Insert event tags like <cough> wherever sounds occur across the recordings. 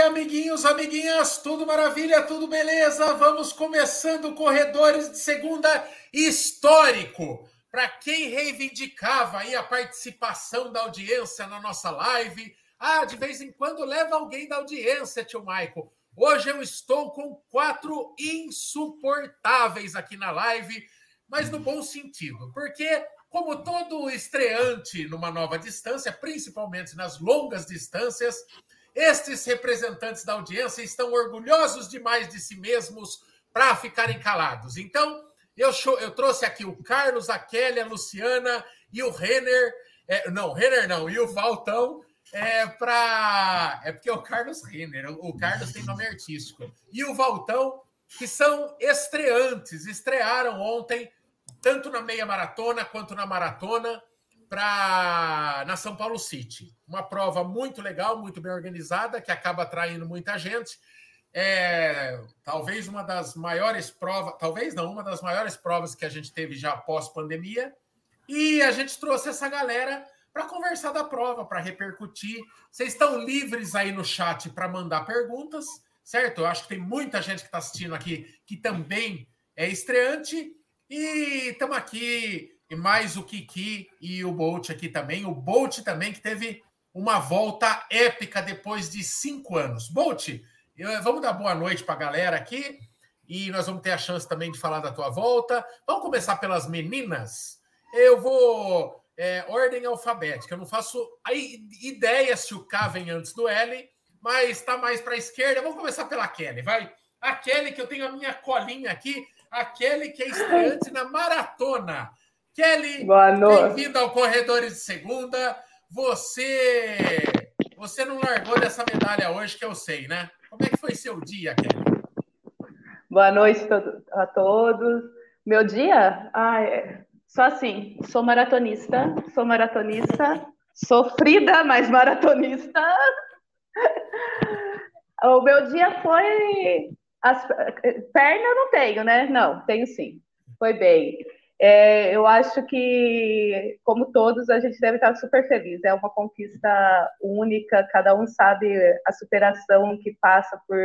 aí, amiguinhos, amiguinhas, tudo maravilha, tudo beleza? Vamos começando Corredores de Segunda histórico. Para quem reivindicava aí a participação da audiência na nossa live, ah, de vez em quando leva alguém da audiência, tio Michael. Hoje eu estou com quatro insuportáveis aqui na live, mas no bom sentido, porque como todo estreante numa nova distância, principalmente nas longas distâncias, estes representantes da audiência estão orgulhosos demais de si mesmos para ficarem calados. Então, eu, eu, trouxe aqui o Carlos, a Kelly, a Luciana e o Renner. É, não, Renner não, e o Valtão. É para. É porque é o Carlos Renner, o Carlos tem nome artístico. E o Valtão, que são estreantes, estrearam ontem, tanto na meia maratona quanto na maratona para na São Paulo City. Uma prova muito legal, muito bem organizada, que acaba atraindo muita gente. É, talvez uma das maiores provas, talvez não, uma das maiores provas que a gente teve já pós pandemia. E a gente trouxe essa galera para conversar da prova, para repercutir. Vocês estão livres aí no chat para mandar perguntas, certo? Eu acho que tem muita gente que está assistindo aqui que também é estreante. E estamos aqui e mais o Kiki e o Bolt aqui também. O Bolt também que teve uma volta épica depois de cinco anos. Bolt, vamos dar boa noite para a galera aqui e nós vamos ter a chance também de falar da tua volta. Vamos começar pelas meninas. Eu vou é, ordem alfabética. Eu não faço ideia se o K vem antes do L, mas está mais para a esquerda. Vamos começar pela Kelly, vai. A Kelly, que eu tenho a minha colinha aqui, a Kelly que é estreante na maratona. Kelly, bem-vindo ao Corredores de Segunda. Você você não largou dessa medalha hoje, que eu sei, né? Como é que foi seu dia, Kelly? Boa noite a todos. Meu dia? Ah, é... Só assim, sou maratonista, sou maratonista, sofrida, mas maratonista. <laughs> o meu dia foi. As... Perna eu não tenho, né? Não, tenho sim. Foi bem. É, eu acho que, como todos, a gente deve estar super feliz. É uma conquista única, cada um sabe a superação que passa por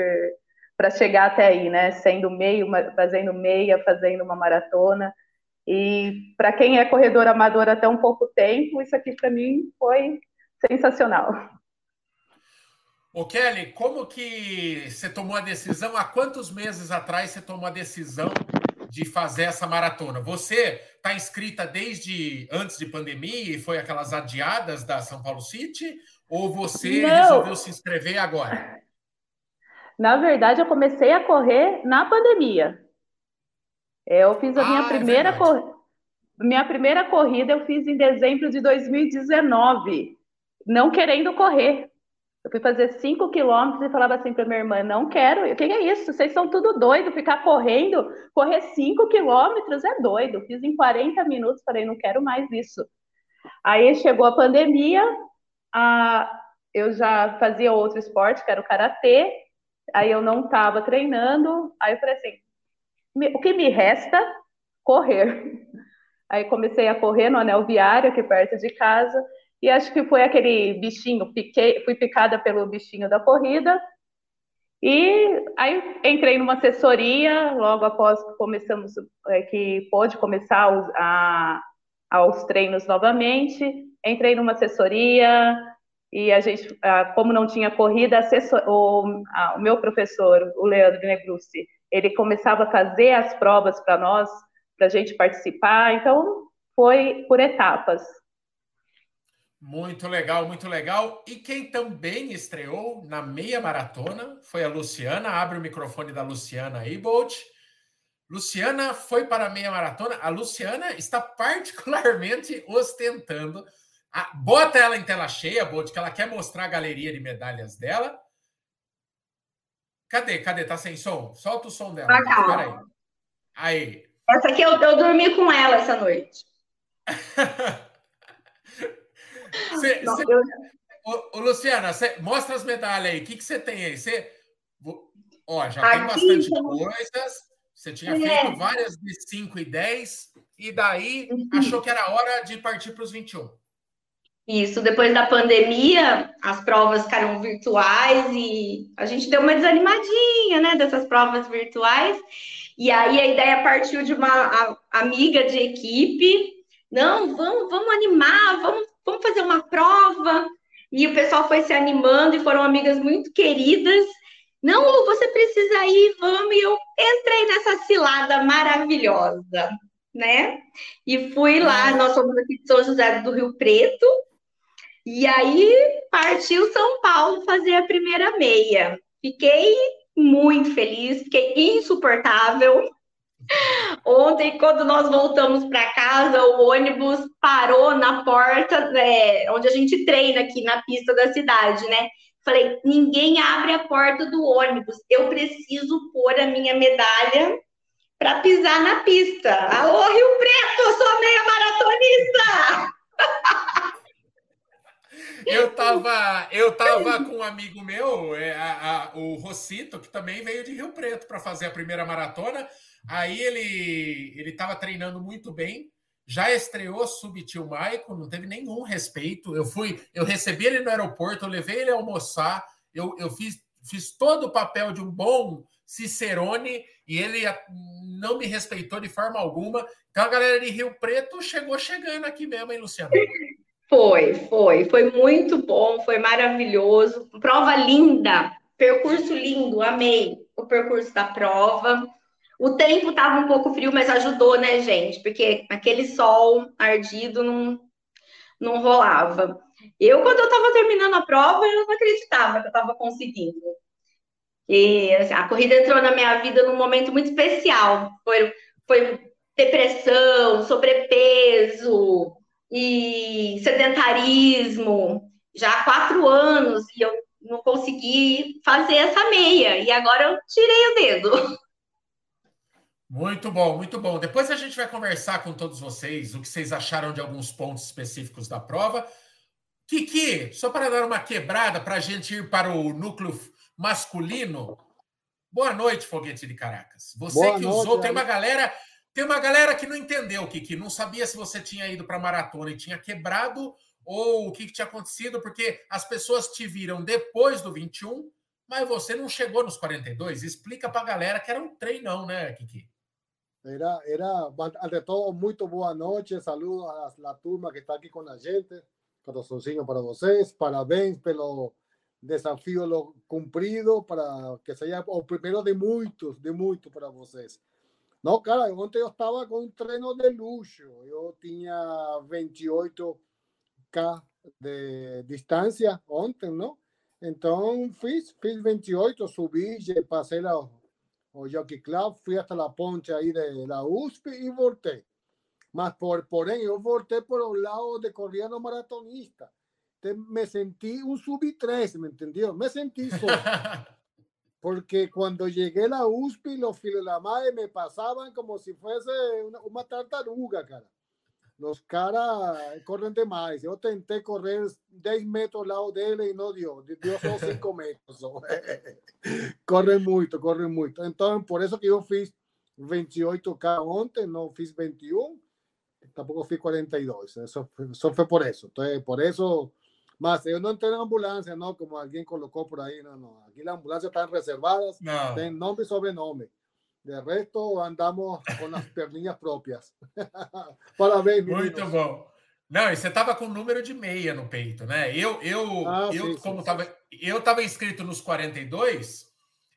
para chegar até aí, né? Sendo meio, fazendo meia, fazendo uma maratona. E para quem é corredor amador até um pouco tempo, isso aqui para mim foi sensacional. O Kelly, como que você tomou a decisão? Há quantos meses atrás você tomou a decisão de fazer essa maratona? Você está inscrita desde antes de pandemia e foi aquelas adiadas da São Paulo City? Ou você Não. resolveu se inscrever agora? <laughs> Na verdade, eu comecei a correr na pandemia. Eu fiz a minha ah, é primeira é cor... minha primeira corrida eu fiz em dezembro de 2019, não querendo correr. Eu fui fazer 5 quilômetros e falava assim para minha irmã: não quero, o que é isso? Vocês são tudo doido, ficar correndo, correr 5 quilômetros é doido. Fiz em 40 minutos, falei: não quero mais isso. Aí chegou a pandemia, a, eu já fazia outro esporte, que era o karatê, aí eu não estava treinando, aí eu falei assim: o que me resta? Correr. <laughs> Aí comecei a correr no anel viário, aqui perto de casa. E acho que foi aquele bichinho, piquei, fui picada pelo bichinho da corrida. E aí entrei numa assessoria, logo após que começamos, é, que pôde começar a, aos treinos novamente. Entrei numa assessoria e a gente, como não tinha corrida, assessor, o, a, o meu professor, o Leandro Negrucci, ele começava a fazer as provas para nós, para a gente participar. Então, foi por etapas. Muito legal, muito legal. E quem também estreou na meia maratona foi a Luciana. Abre o microfone da Luciana aí, Bolt. Luciana foi para a meia maratona. A Luciana está particularmente ostentando. A... Bota ela em tela cheia, Bolt, que ela quer mostrar a galeria de medalhas dela. Cadê? Cadê? Tá sem som? Solta o som dela. Ah, calma. Aí. aí. Essa aqui eu, eu dormi com ela essa noite. <laughs> Cê, Não, cê, eu... ô, ô, Luciana, cê, mostra as medalhas aí. O que, você tem aí? Você, ó, já Aqui, tem bastante então... coisas. Você tinha é. feito várias de 5 e 10, e daí uhum. achou que era hora de partir para os 21. Isso, depois da pandemia, as provas ficaram virtuais e a gente deu uma desanimadinha, né, dessas provas virtuais. E aí a ideia partiu de uma amiga de equipe. Não, vamos, vamos animar, vamos, vamos fazer uma prova. E o pessoal foi se animando e foram amigas muito queridas. Não, Lu, você precisa ir, vamos. E eu entrei nessa cilada maravilhosa, né? E fui lá, nós somos aqui de São José do Rio Preto, e aí partiu São Paulo fazer a primeira meia. Fiquei muito feliz, fiquei insuportável. Ontem, quando nós voltamos para casa, o ônibus parou na porta é, onde a gente treina aqui na pista da cidade, né? Falei, ninguém abre a porta do ônibus. Eu preciso pôr a minha medalha para pisar na pista. Alô, Rio Preto, eu sou meia maratonista! Eu tava, eu tava com um amigo meu, é, a, a, o Rossito, que também veio de Rio Preto para fazer a primeira maratona. Aí ele ele estava treinando muito bem, já estreou Subtil Maico, não teve nenhum respeito. Eu fui, eu recebi ele no aeroporto, eu levei ele a almoçar, eu, eu fiz, fiz todo o papel de um bom Cicerone e ele não me respeitou de forma alguma. Então a galera de Rio Preto chegou chegando aqui mesmo, hein, Luciano? Foi, foi, foi muito bom, foi maravilhoso. Prova linda, percurso lindo, amei o percurso da prova. O tempo estava um pouco frio, mas ajudou, né, gente? Porque aquele sol ardido não, não rolava. Eu, quando eu estava terminando a prova, eu não acreditava que eu estava conseguindo. E assim, a corrida entrou na minha vida num momento muito especial. Foi, foi depressão, sobrepeso, e sedentarismo já há quatro anos e eu não consegui fazer essa meia. E agora eu tirei o dedo. <laughs> Muito bom, muito bom. Depois a gente vai conversar com todos vocês o que vocês acharam de alguns pontos específicos da prova. Kiki, só para dar uma quebrada para a gente ir para o núcleo masculino. Boa noite, Foguete de Caracas. Você Boa que noite, usou, tem uma galera tem uma galera que não entendeu, Kiki, não sabia se você tinha ido para maratona e tinha quebrado ou o que, que tinha acontecido, porque as pessoas te viram depois do 21, mas você não chegou nos 42. Explica para a galera que era um treinão, né, Kiki? Era, era, ante todo, muito boa noite. Saludos à turma que está aqui com a gente. Coraçãozinho para vocês. Parabéns pelo desafio cumprido, para que seja o primeiro de muitos, de muitos para vocês. Não, cara, ontem eu estava com um treino de luxo. Eu tinha 28K de distância ontem, não? Então fiz, fiz 28, subi, passei lá o Jockey Club, fui até a ponte aí de la USP e voltei. Mas por, porém, eu voltei por o lado de correndo maratonista. Então, me senti um sub-3, ¿me entendeu? Me senti só. <laughs> porque cuando llegué a la USP, los madre me pasaban como si fuese una, tartaruga, cara. Los caras corren de más. Yo intenté correr 10 metros al lado de él y no dio. Dio solo 5 metros. <laughs> corren mucho, corren mucho. Entonces, por eso que yo fiz 28K antes, no fiz 21. Tampoco fui 42. Eso, eso fue por eso. Entonces, por eso más, ellos no entran en ambulancia, ¿no? Como alguien colocó por ahí, no, no. Aquí las ambulancias están reservadas, no. tienen nombre y sobrenombre. De resto, andamos com as perninhas próprias. <laughs> Parabéns, meninos. Muito bom. Não, e você estava com número de meia no peito, né? Eu, eu, ah, eu sim, como estava, eu estava inscrito nos 42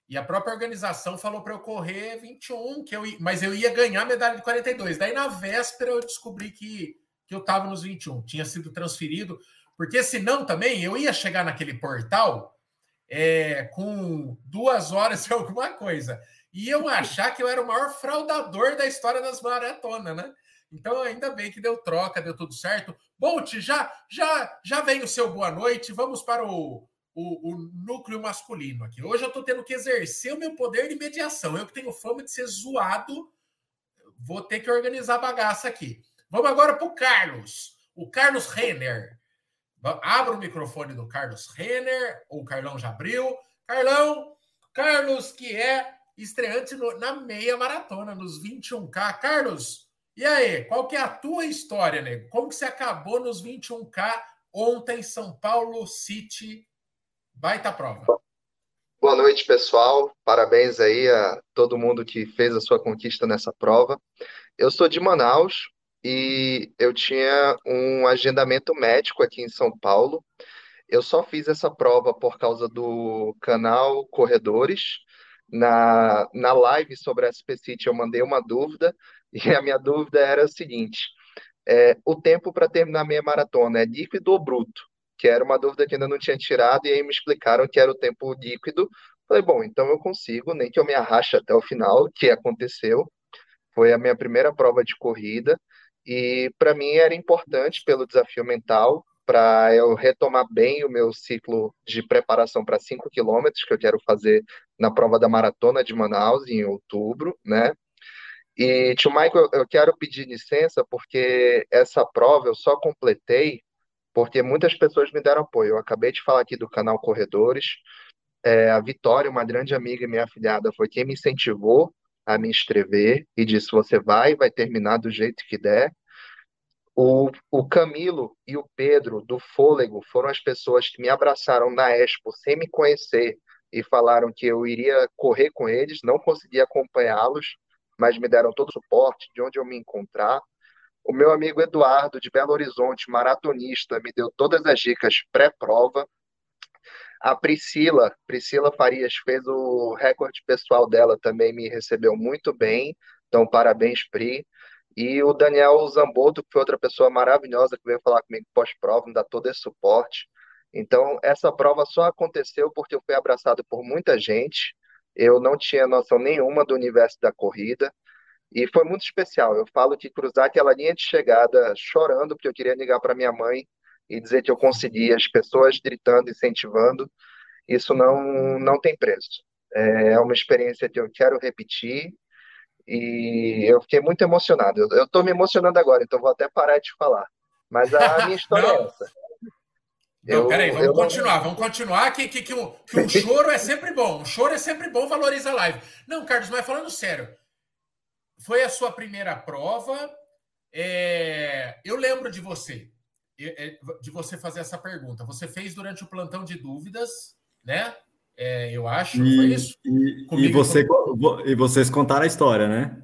e a própria organização falou para eu correr 21, que eu, mas eu ia ganhar medalha de 42. Daí na véspera eu descobri que, que eu estava nos 21, tinha sido transferido. Porque senão também eu ia chegar naquele portal é, com duas horas e <laughs> alguma coisa. E eu achar que eu era o maior fraudador da história das maratonas, né? Então, ainda bem que deu troca, deu tudo certo. Bolt, já, já, já vem o seu boa noite. Vamos para o, o, o núcleo masculino aqui. Hoje eu estou tendo que exercer o meu poder de mediação. Eu que tenho fama de ser zoado, vou ter que organizar a bagaça aqui. Vamos agora para o Carlos. O Carlos Renner. Abra o microfone do Carlos Renner, o Carlão já abriu. Carlão, Carlos, que é estreante no, na meia maratona, nos 21K. Carlos, e aí, qual que é a tua história, nego? Como que você acabou nos 21K ontem, São Paulo City. Baita prova. Boa noite, pessoal. Parabéns aí a todo mundo que fez a sua conquista nessa prova. Eu sou de Manaus e eu tinha um agendamento médico aqui em São Paulo. Eu só fiz essa prova por causa do canal Corredores. Na, na live sobre a SP City eu mandei uma dúvida <laughs> e a minha dúvida era o seguinte: é, o tempo para terminar a meia maratona é líquido ou bruto? Que era uma dúvida que ainda não tinha tirado, e aí me explicaram que era o tempo líquido. Falei, bom, então eu consigo, nem que eu me arraste até o final, que aconteceu. Foi a minha primeira prova de corrida, e para mim era importante pelo desafio mental, para eu retomar bem o meu ciclo de preparação para 5 quilômetros, que eu quero fazer na prova da maratona de Manaus em outubro, né? E, tio Michael, eu quero pedir licença porque essa prova eu só completei porque muitas pessoas me deram apoio. Eu acabei de falar aqui do canal Corredores. É, a Vitória, uma grande amiga e minha afilhada, foi quem me incentivou a me inscrever e disse: você vai, vai terminar do jeito que der. O, o Camilo e o Pedro, do Fôlego, foram as pessoas que me abraçaram na Expo sem me conhecer e falaram que eu iria correr com eles, não consegui acompanhá-los, mas me deram todo o suporte de onde eu me encontrar. O meu amigo Eduardo, de Belo Horizonte, maratonista, me deu todas as dicas pré-prova. A Priscila, Priscila Farias, fez o recorde pessoal dela, também me recebeu muito bem. Então, parabéns, Pri. E o Daniel Zamboto, que foi outra pessoa maravilhosa que veio falar comigo pós-prova, me dá todo esse suporte. Então, essa prova só aconteceu porque eu fui abraçado por muita gente. Eu não tinha noção nenhuma do universo da corrida. E foi muito especial. Eu falo que cruzar aquela linha de chegada chorando, porque eu queria ligar para minha mãe e dizer que eu consegui, as pessoas gritando, incentivando, isso não, não tem preço. É uma experiência que eu quero repetir e eu fiquei muito emocionado. Eu estou me emocionando agora, então vou até parar de falar. Mas a minha <laughs> história é essa. Não, eu, peraí, vamos continuar, não... vamos continuar, que, que, que, um, que um <laughs> choro é sempre bom. Um choro é sempre bom, valoriza a live. Não, Carlos, mas falando sério, foi a sua primeira prova. É... Eu lembro de você, é, de você fazer essa pergunta. Você fez durante o plantão de dúvidas, né? É, eu acho, e, foi isso? E, e, você, e vocês contaram a história, né?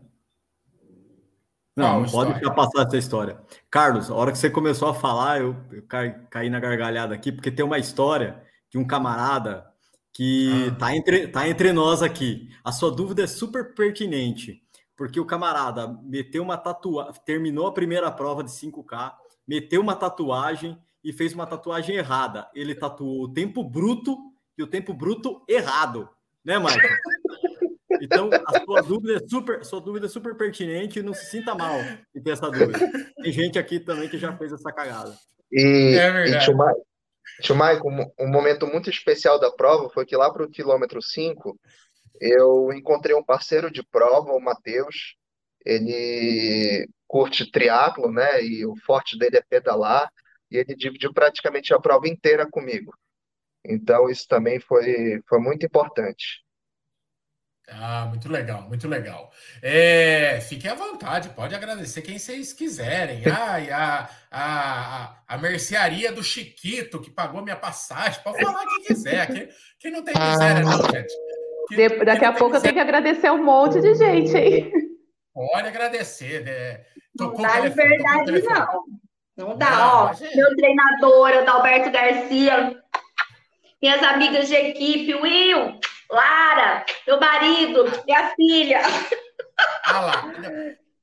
Não, não pode ficar passar essa história. Carlos, a hora que você começou a falar, eu, eu caí, caí, na gargalhada aqui, porque tem uma história de um camarada que ah. tá, entre, tá entre nós aqui. A sua dúvida é super pertinente, porque o camarada meteu uma tatuagem, terminou a primeira prova de 5K, meteu uma tatuagem e fez uma tatuagem errada. Ele tatuou o tempo bruto e o tempo bruto errado, né, Michael? Então, a sua dúvida é super, sua dúvida é super pertinente e não se sinta mal em ter essa dúvida. Tem gente aqui também que já fez essa cagada. E, é e tio, Ma tio Michael, um momento muito especial da prova foi que lá para o quilômetro 5, eu encontrei um parceiro de prova, o Matheus. Ele curte triatlo, né? E o forte dele é pedalar. E ele dividiu praticamente a prova inteira comigo. Então, isso também foi, foi muito importante. Ah, muito legal, muito legal. É, fiquem à vontade, pode agradecer quem vocês quiserem. <laughs> Ah, e a, a, a mercearia do Chiquito, que pagou minha passagem, pode falar quem quiser. Quem, quem não tem miséria, não, gente. Quem, Daqui a pouco eu tenho que agradecer um monte de gente, hein? Pode agradecer. Né? Não dá liberdade, não. Não dá, não, ó. Meu treinador, Adalberto Garcia, minhas amigas de equipe, Will, Lara, meu marido, minha filha. Ah lá.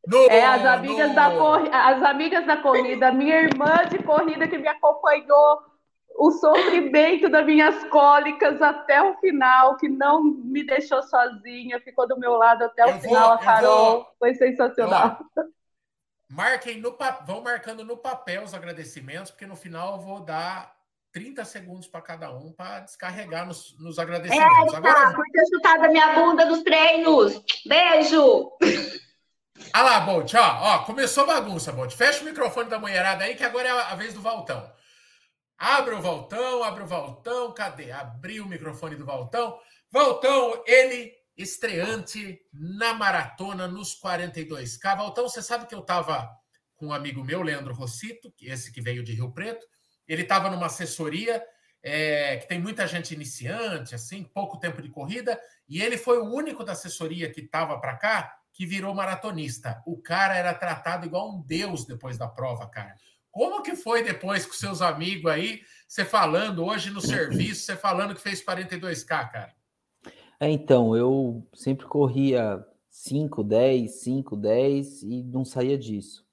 No, <laughs> é, as amigas, no... da cor... as amigas da corrida, minha irmã de corrida que me acompanhou, o sofrimento das minhas cólicas até o final, que não me deixou sozinha, ficou do meu lado até o final, a Carol. Vou... Foi sensacional. marquem no vão marcando no papel os agradecimentos, porque no final eu vou dar 30 segundos para cada um para descarregar nos, nos agradecimentos. É, Agora, por ter chutado a minha bunda nos treinos. Beijo! <laughs> Ah lá, Bolt, ó, ó, começou bagunça, Bolt. Fecha o microfone da mulherada aí, que agora é a vez do Valtão. Abre o Valtão, abre o Valtão, cadê? Abriu o microfone do Valtão. Valtão, ele estreante na maratona nos 42K. Valtão, você sabe que eu estava com um amigo meu, Leandro Rossito, esse que veio de Rio Preto, ele estava numa assessoria é, que tem muita gente iniciante, assim, pouco tempo de corrida, e ele foi o único da assessoria que estava para cá que virou maratonista. O cara era tratado igual um deus depois da prova, cara. Como que foi depois com seus amigos aí, você falando hoje no serviço, você falando que fez 42K, cara? É, então, eu sempre corria 5, 10, 5, 10 e não saía disso.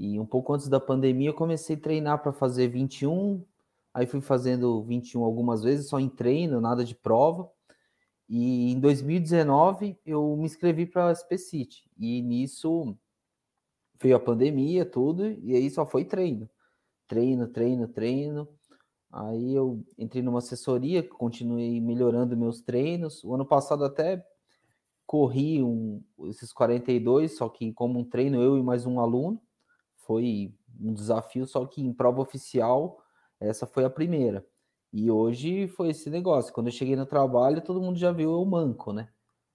E um pouco antes da pandemia eu comecei a treinar para fazer 21, aí fui fazendo 21 algumas vezes, só em treino, nada de prova. E em 2019 eu me inscrevi para a SP City. E nisso veio a pandemia, tudo, e aí só foi treino. Treino, treino, treino. Aí eu entrei numa assessoria, continuei melhorando meus treinos. O ano passado até corri um, esses 42, só que como um treino, eu e mais um aluno. Foi um desafio, só que em prova oficial, essa foi a primeira. E hoje foi esse negócio. Quando eu cheguei no trabalho, todo mundo já viu eu manco, né?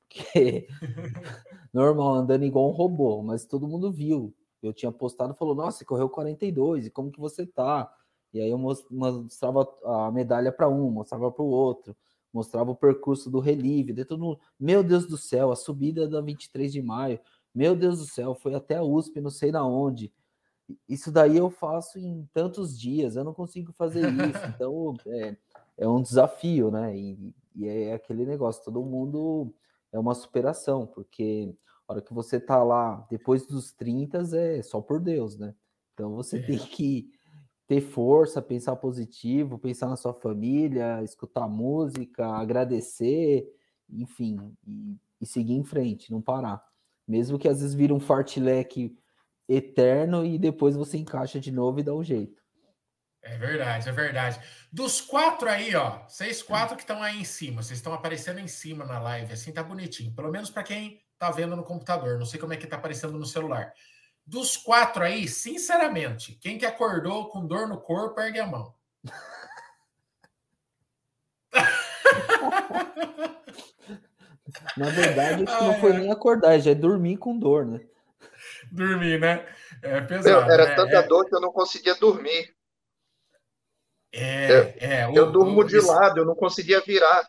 Porque <laughs> normal, andando igual um robô, mas todo mundo viu. Eu tinha postado falou: Nossa, correu 42, e como que você tá? E aí eu mostrava a medalha para um, mostrava para o outro, mostrava o percurso do relieve, de todo meu Deus do céu, a subida da 23 de maio, meu Deus do céu, foi até a USP, não sei na onde. Isso daí eu faço em tantos dias, eu não consigo fazer isso. <laughs> Então é, é um desafio, né? E, e, é aquele negócio, todo mundo é uma superação, porque a hora que você tá lá depois dos 30 é só por Deus, né? Então você é. tem que ter força, pensar positivo, pensar na sua família, escutar música, agradecer, enfim, e, e seguir em frente, não parar. Mesmo que às vezes vira um fartleque eterno e depois você encaixa de novo e dá um jeito. É verdade, é verdade. Dos quatro aí, ó, vocês quatro que estão aí em cima, vocês estão aparecendo em cima na live, assim tá bonitinho. Pelo menos para quem tá vendo no computador, não sei como é que tá aparecendo no celular. Dos quatro aí, sinceramente, quem que acordou com dor no corpo, ergue a mão. <laughs> Na verdade, que não foi nem acordar, já é dormir com dor, né? Dormir, né? É pesado. era né? tanta é... dor que eu não conseguia dormir. É, é. é eu o, durmo o, de esse... lado, eu não conseguia virar.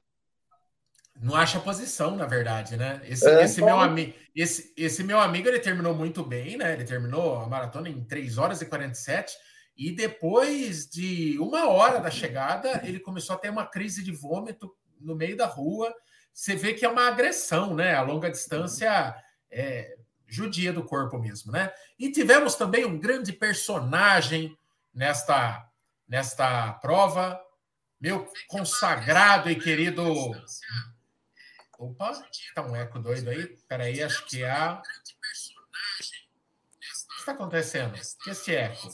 Não acha posição, na verdade, né? Esse, é, esse meu amigo, esse, esse meu amigo, ele terminou muito bem, né? Ele terminou a maratona em 3 horas e 47 e depois de uma hora da chegada, ele começou a ter uma crise de vômito no meio da rua. Você vê que é uma agressão, né? A longa distância é, judia do corpo mesmo, né? E tivemos também um grande personagem nesta, nesta prova, meu consagrado e querido. Opa, tá um eco doido aí. Peraí, acho que é a. O que está acontecendo? Que esse eco?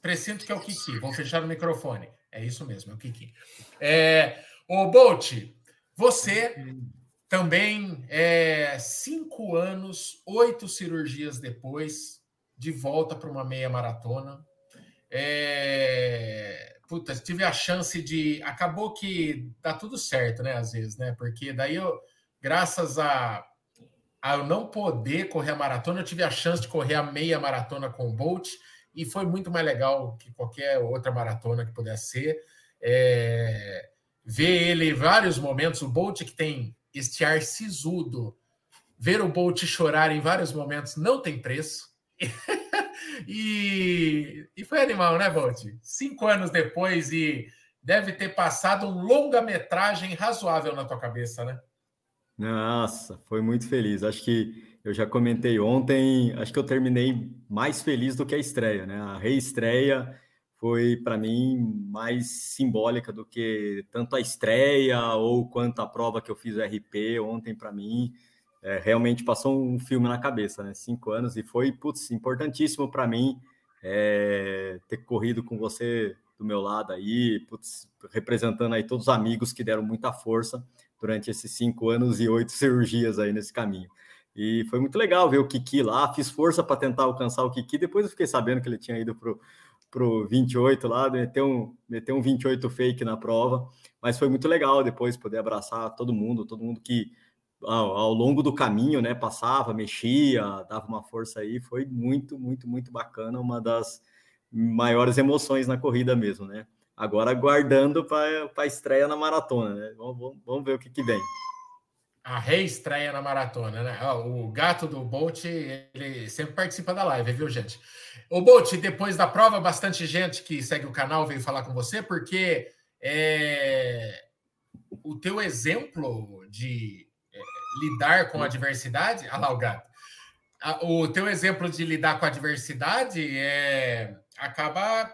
Presinto que é o Kiki. Vou fechar o microfone. É isso mesmo, é o Kiki. É, o Bolt, você também é, cinco anos, oito cirurgias depois, de volta para uma meia maratona. É, puta, tive a chance de. Acabou que dá tudo certo, né? Às vezes, né? Porque daí eu, graças a, a eu não poder correr a maratona, eu tive a chance de correr a meia maratona com o Bolt e foi muito mais legal que qualquer outra maratona que pudesse ser. É, ver ele em vários momentos, o Bolt que tem este ar sisudo. Ver o Bolt chorar em vários momentos não tem preço. <laughs> e, e foi animal, né, Bolt? Cinco anos depois e deve ter passado um longa-metragem razoável na tua cabeça, né? Nossa, foi muito feliz. Acho que eu já comentei ontem, acho que eu terminei mais feliz do que a estreia, né? A reestreia foi para mim mais simbólica do que tanto a estreia ou quanto a prova que eu fiz o RP ontem para mim. É, realmente passou um filme na cabeça, né? Cinco anos e foi putz, importantíssimo para mim é, ter corrido com você do meu lado aí, putz, representando aí todos os amigos que deram muita força durante esses cinco anos e oito <laughs> cirurgias aí nesse caminho. E foi muito legal ver o Kiki lá, fiz força para tentar alcançar o Kiki, depois eu fiquei sabendo que ele tinha ido pro pro 28 lá, meter um, meter um 28 fake na prova, mas foi muito legal depois poder abraçar todo mundo, todo mundo que ao, ao, longo do caminho, né, passava, mexia, dava uma força aí, foi muito, muito, muito bacana, uma das maiores emoções na corrida mesmo, né? Agora aguardando para a estreia na maratona, né? Vamos, vamos, vamos ver o que, que vem. A reestreia na maratona, né? O gato do Bolt, ele sempre participa da live, viu, gente? O Bolt, depois da prova, bastante gente que segue o canal veio falar com você, porque é, o teu exemplo de é, lidar com a diversidade. Ah lá, o gato. O teu exemplo de lidar com a diversidade é, acaba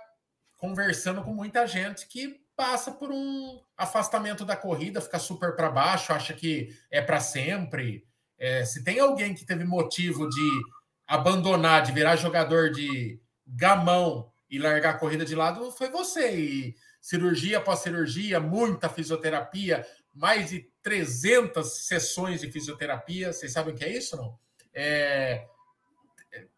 conversando com muita gente que passa por um afastamento da corrida, fica super para baixo, acha que é para sempre. É, se tem alguém que teve motivo de abandonar, de virar jogador de gamão e largar a corrida de lado, foi você. E cirurgia após cirurgia, muita fisioterapia, mais de 300 sessões de fisioterapia. Vocês sabem o que é isso, não? É,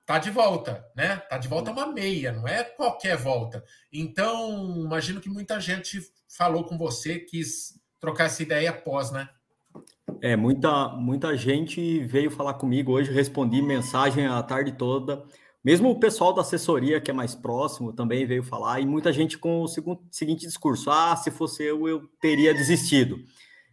tá de volta, né? Tá de volta uma meia, não é qualquer volta. Então, imagino que muita gente falou com você, quis trocar essa ideia após, né? É, muita, muita gente veio falar comigo hoje, respondi mensagem a tarde toda. Mesmo o pessoal da assessoria, que é mais próximo, também veio falar, e muita gente com o seguinte discurso: ah, se fosse eu, eu teria desistido.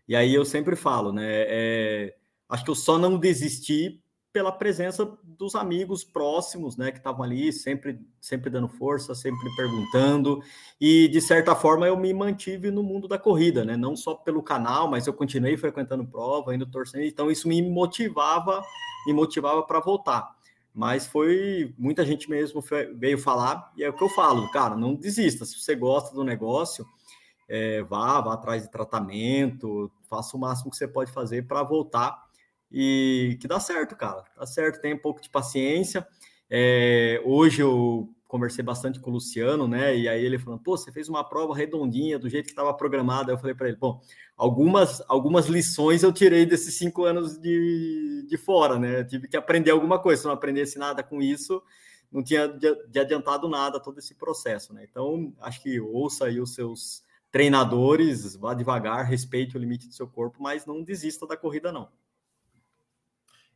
E aí eu sempre falo, né? É, acho que eu só não desisti pela presença dos amigos próximos, né, que estavam ali, sempre, sempre dando força, sempre perguntando, e de certa forma eu me mantive no mundo da corrida, né, não só pelo canal, mas eu continuei frequentando prova, indo torcendo, então isso me motivava, me motivava para voltar. Mas foi muita gente mesmo veio falar, e é o que eu falo, cara, não desista. Se você gosta do negócio, é, vá, vá atrás de tratamento, faça o máximo que você pode fazer para voltar e que dá certo, cara. Dá certo, tem um pouco de paciência. É, hoje eu conversei bastante com o Luciano, né? E aí ele falou: pô, você fez uma prova redondinha do jeito que estava programada. Eu falei para ele: bom, algumas, algumas lições eu tirei desses cinco anos de, de fora, né? Eu tive que aprender alguma coisa. Se não aprendesse nada com isso, não tinha de adiantado nada todo esse processo, né? Então, acho que ouça aí os seus treinadores, vá devagar, respeite o limite do seu corpo, mas não desista da corrida, não.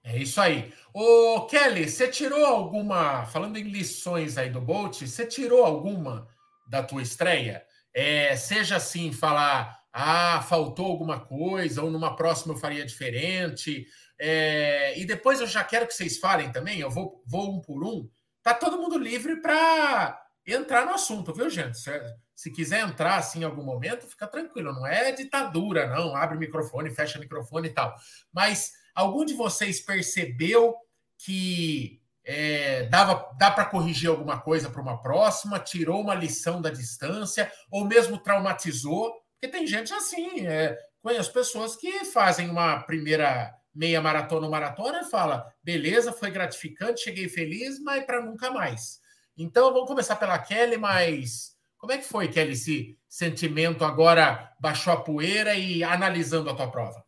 É isso aí. Ô, Kelly, você tirou alguma, falando em lições aí do Bolt, você tirou alguma da tua estreia? É, seja assim, falar, ah, faltou alguma coisa, ou numa próxima eu faria diferente. É, e depois eu já quero que vocês falem também, eu vou, vou um por um. Tá todo mundo livre para entrar no assunto, viu, gente? Se, se, quiser entrar assim em algum momento, fica tranquilo, não é ditadura, não. Abre o microfone, fecha o microfone e tal. Mas Algum de vocês percebeu que é, dava, dá para corrigir alguma coisa para uma próxima, tirou uma lição da distância, ou mesmo traumatizou? Porque tem gente assim, é, conheço pessoas que fazem uma primeira meia maratona ou maratona e fala, beleza, foi gratificante, cheguei feliz, mas para nunca mais. Então, vamos começar pela Kelly, mas como é que foi, Kelly, esse sentimento agora baixou a poeira e analisando a tua prova?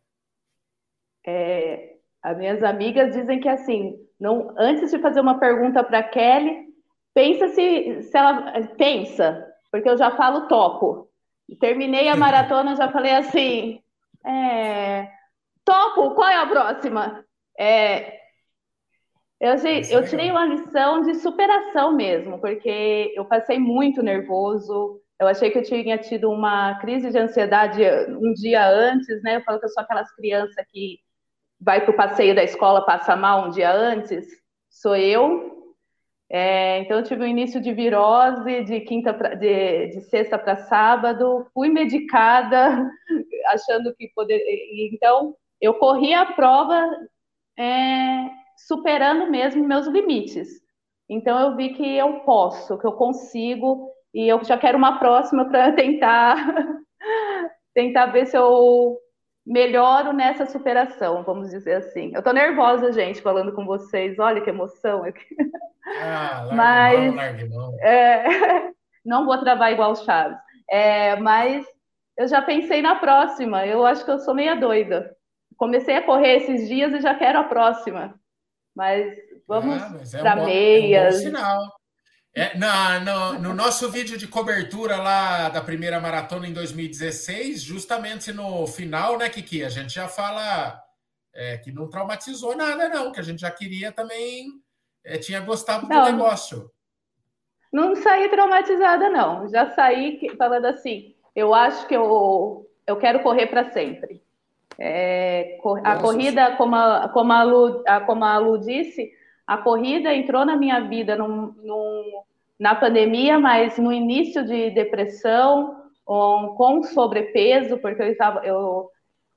É, as minhas amigas dizem que assim, não, antes de fazer uma pergunta para Kelly, pensa se, se ela pensa, porque eu já falo topo. Terminei a maratona, já falei assim, é, topo, qual é a próxima? É, eu, eu tirei uma lição de superação mesmo, porque eu passei muito nervoso. Eu achei que eu tinha tido uma crise de ansiedade um dia antes, né? Eu falo que eu sou aquelas crianças que vai para o passeio da escola, passa mal um dia antes, sou eu. É, então, eu tive um início de virose de, quinta pra, de, de sexta para sábado, fui medicada, <laughs> achando que poder. Então, eu corri a prova é, superando mesmo meus limites. Então, eu vi que eu posso, que eu consigo, e eu já quero uma próxima para <laughs> tentar, <laughs> tentar ver se eu melhoro nessa superação, vamos dizer assim. Eu tô nervosa, gente, falando com vocês. Olha que emoção. Ah, mas mão, é, <laughs> não vou travar igual o Chaves. É, mas eu já pensei na próxima. Eu acho que eu sou meia doida. Comecei a correr esses dias e já quero a próxima. Mas vamos ah, é para um meias. É um sinal. É, na, no, no, nosso vídeo de cobertura lá da primeira maratona em 2016, justamente no final, né, Kiki? A gente já fala é, que não traumatizou nada, não, que a gente já queria também, é, tinha gostado do não, negócio. Não saí traumatizada, não. Já saí falando assim, eu acho que eu, eu quero correr para sempre. É, a Nossa. corrida, como a, como, a Lu, como a Lu disse, a corrida entrou na minha vida num, num, na pandemia, mas no início de depressão, um, com sobrepeso, porque eu estava. Eu,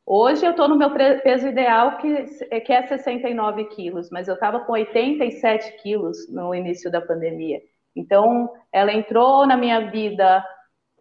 hoje eu estou no meu peso ideal, que, que é 69 quilos, mas eu estava com 87 quilos no início da pandemia. Então, ela entrou na minha vida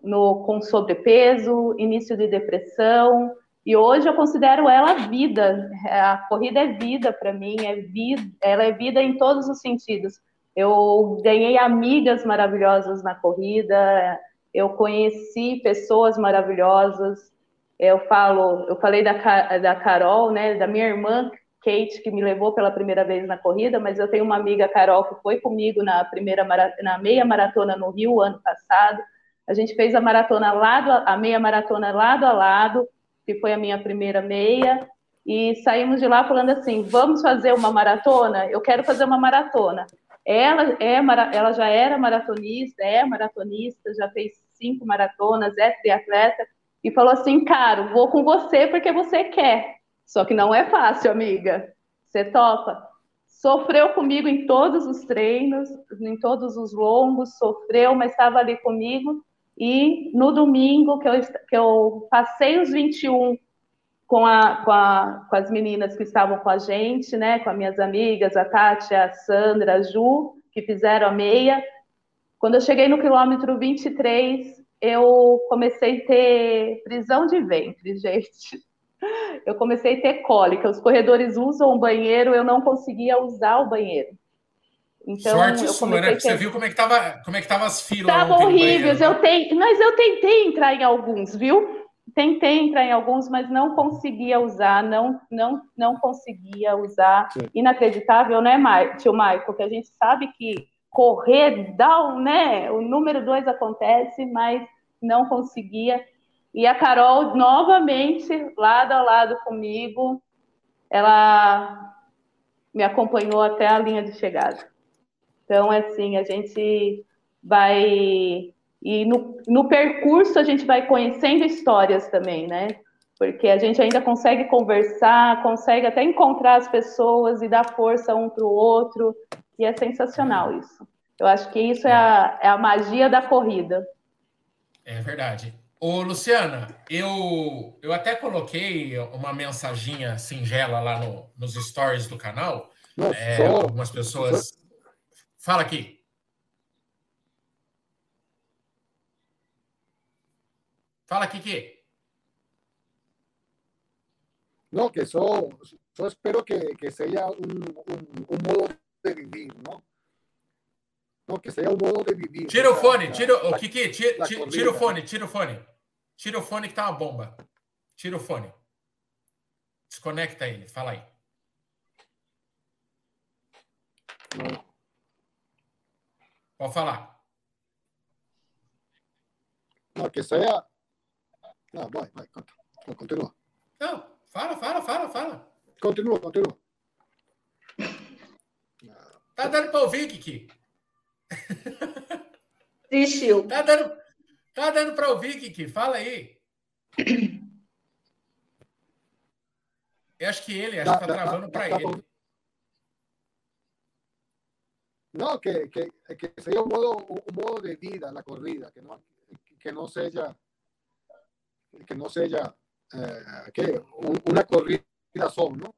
no, com sobrepeso, início de depressão, e hoje eu considero ela vida. A corrida é vida para mim, é vida, ela é vida em todos os sentidos. Eu ganhei amigas maravilhosas na corrida, eu conheci pessoas maravilhosas. Eu falo, eu falei da, da Carol, né, da minha irmã Kate, que me levou pela primeira vez na corrida, mas eu tenho uma amiga, Carol, que foi comigo na primeira na meia maratona no Rio ano passado. A gente fez a maratona lado a meia maratona lado a lado, que foi a minha primeira meia, e saímos de lá falando assim: vamos fazer uma maratona? Eu quero fazer uma maratona. Ela, é, ela já era maratonista, é maratonista, já fez cinco maratonas, é triatleta, e falou assim: Caro, vou com você porque você quer. Só que não é fácil, amiga. Você topa? Sofreu comigo em todos os treinos, em todos os longos, sofreu, mas estava ali comigo. E no domingo, que eu, que eu passei os 21 com, a, com, a, com as meninas que estavam com a gente, né, com as minhas amigas, a Tati, a Sandra, a Ju, que fizeram a meia. Quando eu cheguei no quilômetro 23, eu comecei a ter prisão de ventre, <laughs> gente eu comecei a ter cólica. Os corredores usam o banheiro, eu não conseguia usar o banheiro. Então, Sorte eu sua, né? Ter... Você viu como é que tava, como é que tava as filas? Estavam horríveis. Eu tenho, mas eu tentei entrar em alguns, viu? Tentei entrar em alguns, mas não conseguia usar, não, não, não conseguia usar. Sim. Inacreditável, né, tio Michael? Que a gente sabe que correr dá, né? O número dois acontece, mas não conseguia. E a Carol, novamente, lado a lado comigo, ela me acompanhou até a linha de chegada. Então, assim, a gente vai. E no, no percurso a gente vai conhecendo histórias também, né? Porque a gente ainda consegue conversar, consegue até encontrar as pessoas e dar força um para o outro. E é sensacional isso. Eu acho que isso é a, é a magia da corrida. É verdade. Ô, Luciana, eu, eu até coloquei uma mensaginha singela lá no, nos stories do canal. É, algumas pessoas. Fala aqui. Fala, Kiki. No, que só, só espero que, que seja um, um, modo de viver, não? No, que seja um modo de viver. Tira o fone, tira, o Kiki, tira, tira, tira o fone, tira o fone. Tira o fone que tá uma bomba. Tira o fone. Desconecta ele. Fala aí. Pode falar. Não, que seja. Não, vai, vai, continua. Não, fala, fala, fala, fala. Continua, continua. Tá dando para ouvir, Kiki? Desistiu. Tá dando, Tá dando para ouvir, Kiki? Fala aí. Eu acho que ele, acho que tá travando para ele. No, que, que, que sería un modo, un modo de vida la corrida, que no, que no sea, que no sea eh, que una corrida só, ¿no?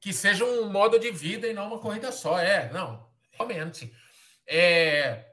Que seja um modo de vida e não uma corrida só, é, não, realmente. É,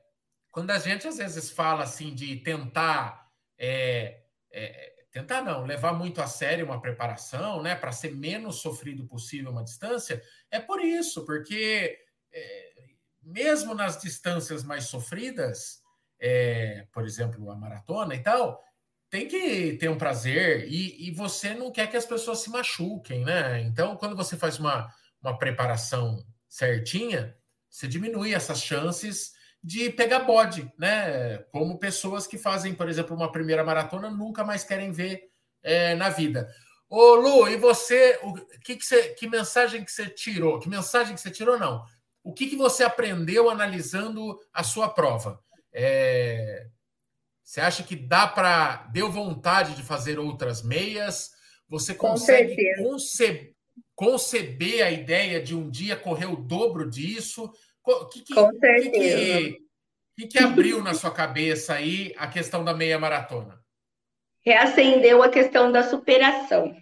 quando a gente às vezes fala assim de tentar é, é, tentar não, levar muito a sério uma preparação, né, para ser menos sofrido possível uma distância, é por isso, porque é, mesmo nas distâncias mais sofridas, é, por exemplo, a maratona e tal, tem que ter um prazer e, e, você não quer que as pessoas se machuquem, né? Então, quando você faz uma, uma preparação certinha, você diminui essas chances de pegar bode, né? Como pessoas que fazem, por exemplo, uma primeira maratona nunca mais querem ver é, na vida. Ô Lu, e você, o que, que, você, que mensagem que você tirou? Que mensagem que você tirou, não? O que, que você aprendeu analisando a sua prova? É, você acha que dá para. Deu vontade de fazer outras meias? Você consegue conceber, conceber a ideia de um dia correr o dobro disso? Que, que, Com certeza. Que, que, que abriu na sua cabeça aí a questão da meia maratona? Reacendeu a questão da superação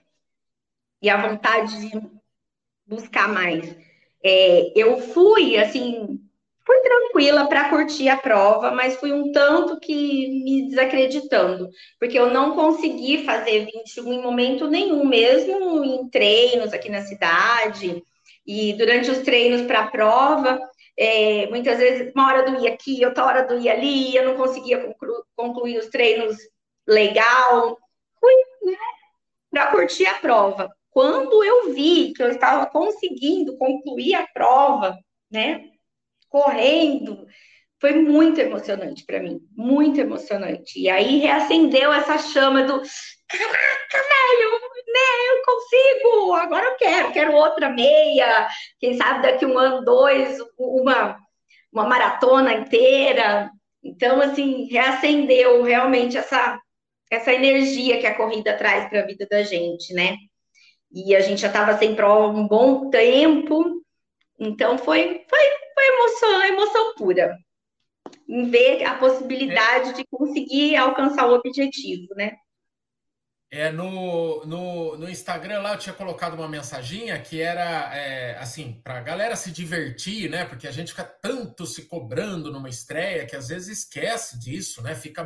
e a vontade de buscar mais. É, eu fui, assim, fui tranquila para curtir a prova, mas fui um tanto que me desacreditando, porque eu não consegui fazer 21 em momento nenhum, mesmo em treinos aqui na cidade, e durante os treinos para a prova, é, muitas vezes uma hora doía aqui, outra hora doía ali, eu não conseguia conclu concluir os treinos legal, fui né, para curtir a prova. Quando eu vi que eu estava conseguindo concluir a prova, né, correndo, foi muito emocionante para mim, muito emocionante. E aí reacendeu essa chama do caraca, velho, né, eu consigo, agora eu quero, quero outra meia, quem sabe daqui um ano, dois, uma, uma maratona inteira. Então, assim, reacendeu realmente essa, essa energia que a corrida traz para a vida da gente, né? e a gente já estava sem prova um bom tempo, então foi, foi, foi emoção, emoção pura em ver a possibilidade é. de conseguir alcançar o objetivo, né? É, no, no, no Instagram lá eu tinha colocado uma mensaginha que era é, assim, para a galera se divertir, né? Porque a gente fica tanto se cobrando numa estreia que às vezes esquece disso, né? Fica.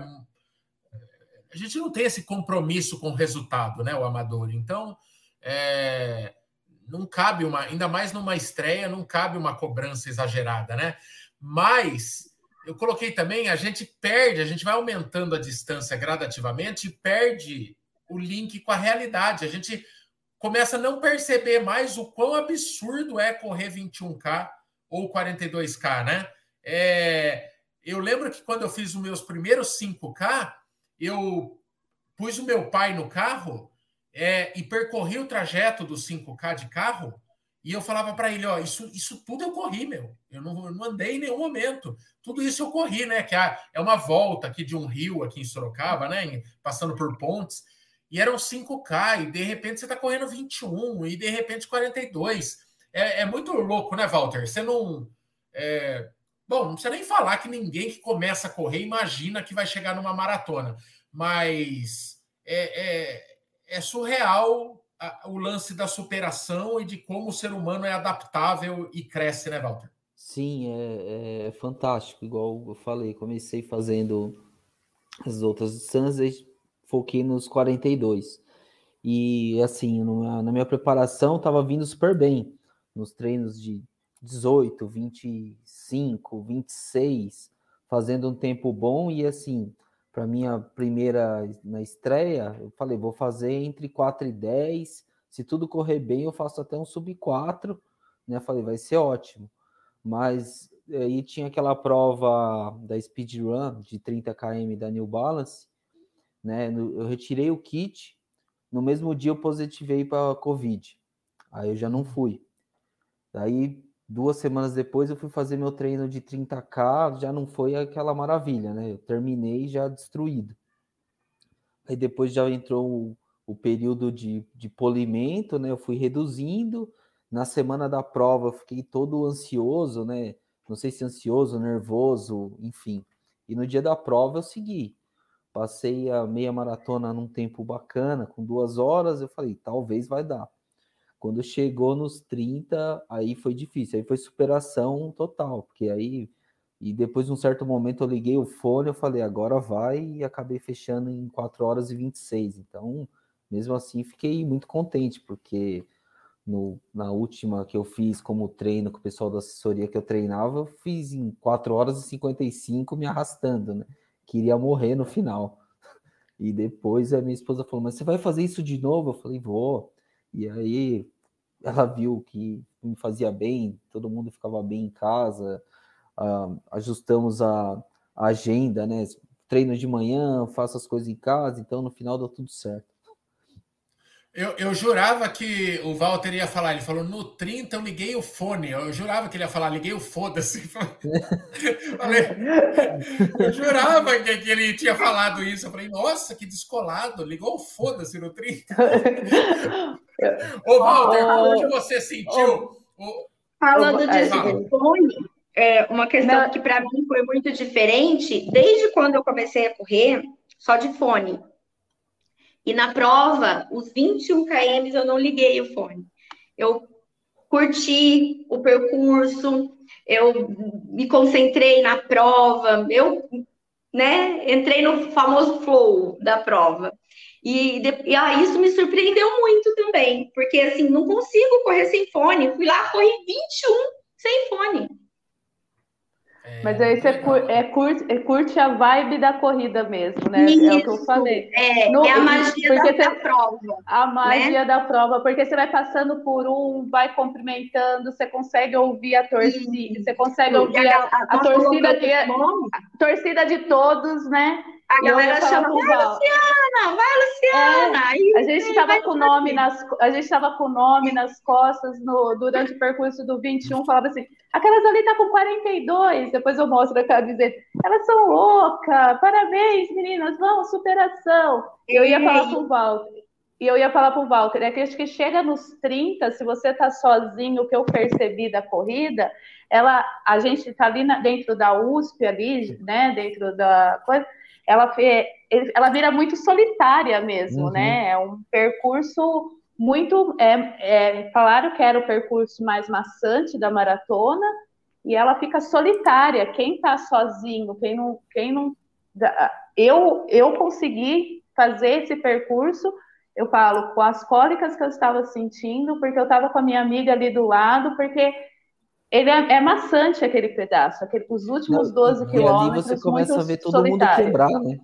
A gente não tem esse compromisso com o resultado, né? O amador. Então, é, não cabe uma, ainda mais numa estreia, não cabe uma cobrança exagerada, né? Mas eu coloquei também, a gente perde, a gente vai aumentando a distância gradativamente e perde o link com a realidade. A gente começa a não perceber mais o quão absurdo é correr 21K ou 42K, né? É, eu lembro que quando eu fiz os meus primeiros 5K, eu pus o meu pai no carro é, e percorri o trajeto dos 5K de carro, e eu falava para ele: ó, isso, isso tudo eu corri, meu. Eu não, eu não andei em nenhum momento. Tudo isso eu corri, né? Que é, é uma volta aqui de um rio aqui em Sorocaba, né? Passando por pontes. E eram 5K, e de repente você está correndo 21, e de repente 42. É, é muito louco, né, Walter? Você não. É... Bom, não precisa nem falar que ninguém que começa a correr imagina que vai chegar numa maratona. Mas é, é é surreal o lance da superação e de como o ser humano é adaptável e cresce, né, Walter? Sim, é, é fantástico. Igual eu falei, comecei fazendo as outras distâncias, foquei nos 42. E assim, na minha preparação, estava vindo super bem. Nos treinos de 18, 25, 26, fazendo um tempo bom e assim, para minha primeira na estreia, eu falei, vou fazer entre 4 e 10. Se tudo correr bem, eu faço até um sub 4, né? Falei, vai ser ótimo. Mas aí tinha aquela prova da Speed Run de 30 km da New Balance, né? Eu retirei o kit, no mesmo dia eu positivei para Covid. Aí eu já não fui. Daí Duas semanas depois eu fui fazer meu treino de 30K, já não foi aquela maravilha, né? Eu terminei já destruído. Aí depois já entrou o, o período de, de polimento, né? Eu fui reduzindo. Na semana da prova eu fiquei todo ansioso, né? Não sei se ansioso, nervoso, enfim. E no dia da prova eu segui. Passei a meia maratona num tempo bacana, com duas horas. Eu falei, talvez vai dar. Quando chegou nos 30, aí foi difícil, aí foi superação total, porque aí e depois de um certo momento eu liguei o fone, eu falei, agora vai, e acabei fechando em 4 horas e 26. Então, mesmo assim, fiquei muito contente, porque no, na última que eu fiz como treino com o pessoal da assessoria que eu treinava, eu fiz em 4 horas e 55 me arrastando, né? Queria morrer no final. <laughs> E depois a minha esposa falou: Mas você vai fazer isso de novo? Eu falei: Vou. E aí ela viu que me fazia bem, todo mundo ficava bem em casa, uh, ajustamos a, a, agenda, né? Treino de manhã, faço as coisas em casa, então no final deu tudo certo. Eu, eu jurava que o Walter ia falar, ele falou no 30 eu liguei o fone. Eu jurava que ele ia falar, liguei o foda-se. <laughs> eu jurava que, que, ele tinha falado isso. Eu falei, nossa, que descolado, ligou o foda-se no 30. <laughs> Ô, Walter, como que você sentiu? Falando do fone, é uma questão que para mim foi muito diferente, desde quando eu comecei a correr, só de fone. E na prova, os 21 km eu não liguei o fone. Eu curti o percurso, eu me concentrei na prova, eu né, entrei no famoso flow da prova. E, e ah, isso me surpreendeu muito também, porque assim, não consigo correr sem fone. Fui lá, corri 21 sem fone. É, Mas aí você cur, é, curte, é, curte a vibe da corrida mesmo, né? Isso, é o que eu falei. É, no, é a magia da, você, da, prova. A magia né? da prova, porque você vai passando por um, vai cumprimentando, você consegue ouvir a torcida, você consegue ouvir a, a, a torcida, de, a torcida de todos, né? A galera chama, vai Luciana, vai Luciana. É, a gente estava com nome nas, a gente estava com nome nas costas no, durante o percurso do 21, falava assim, aquelas ali tá com 42, depois eu mostro a camiseta, elas são loucas, parabéns meninas, vamos, superação. E eu ia falar pro Walter, e eu ia falar pro Walter, é que acho que chega nos 30, se você tá sozinho, o que eu percebi da corrida, ela, a gente tá ali na, dentro da USP ali, né, dentro da coisa, ela, ela vira muito solitária mesmo, uhum. né? É um percurso muito. É, é, falaram que era o percurso mais maçante da maratona, e ela fica solitária. Quem está sozinho, quem não. Quem não eu, eu consegui fazer esse percurso, eu falo, com as cólicas que eu estava sentindo, porque eu estava com a minha amiga ali do lado, porque ele é, é maçante aquele pedaço, aquele, os últimos 12 quilômetros. E ali você começa a ver todo solitário. mundo quebrar, né?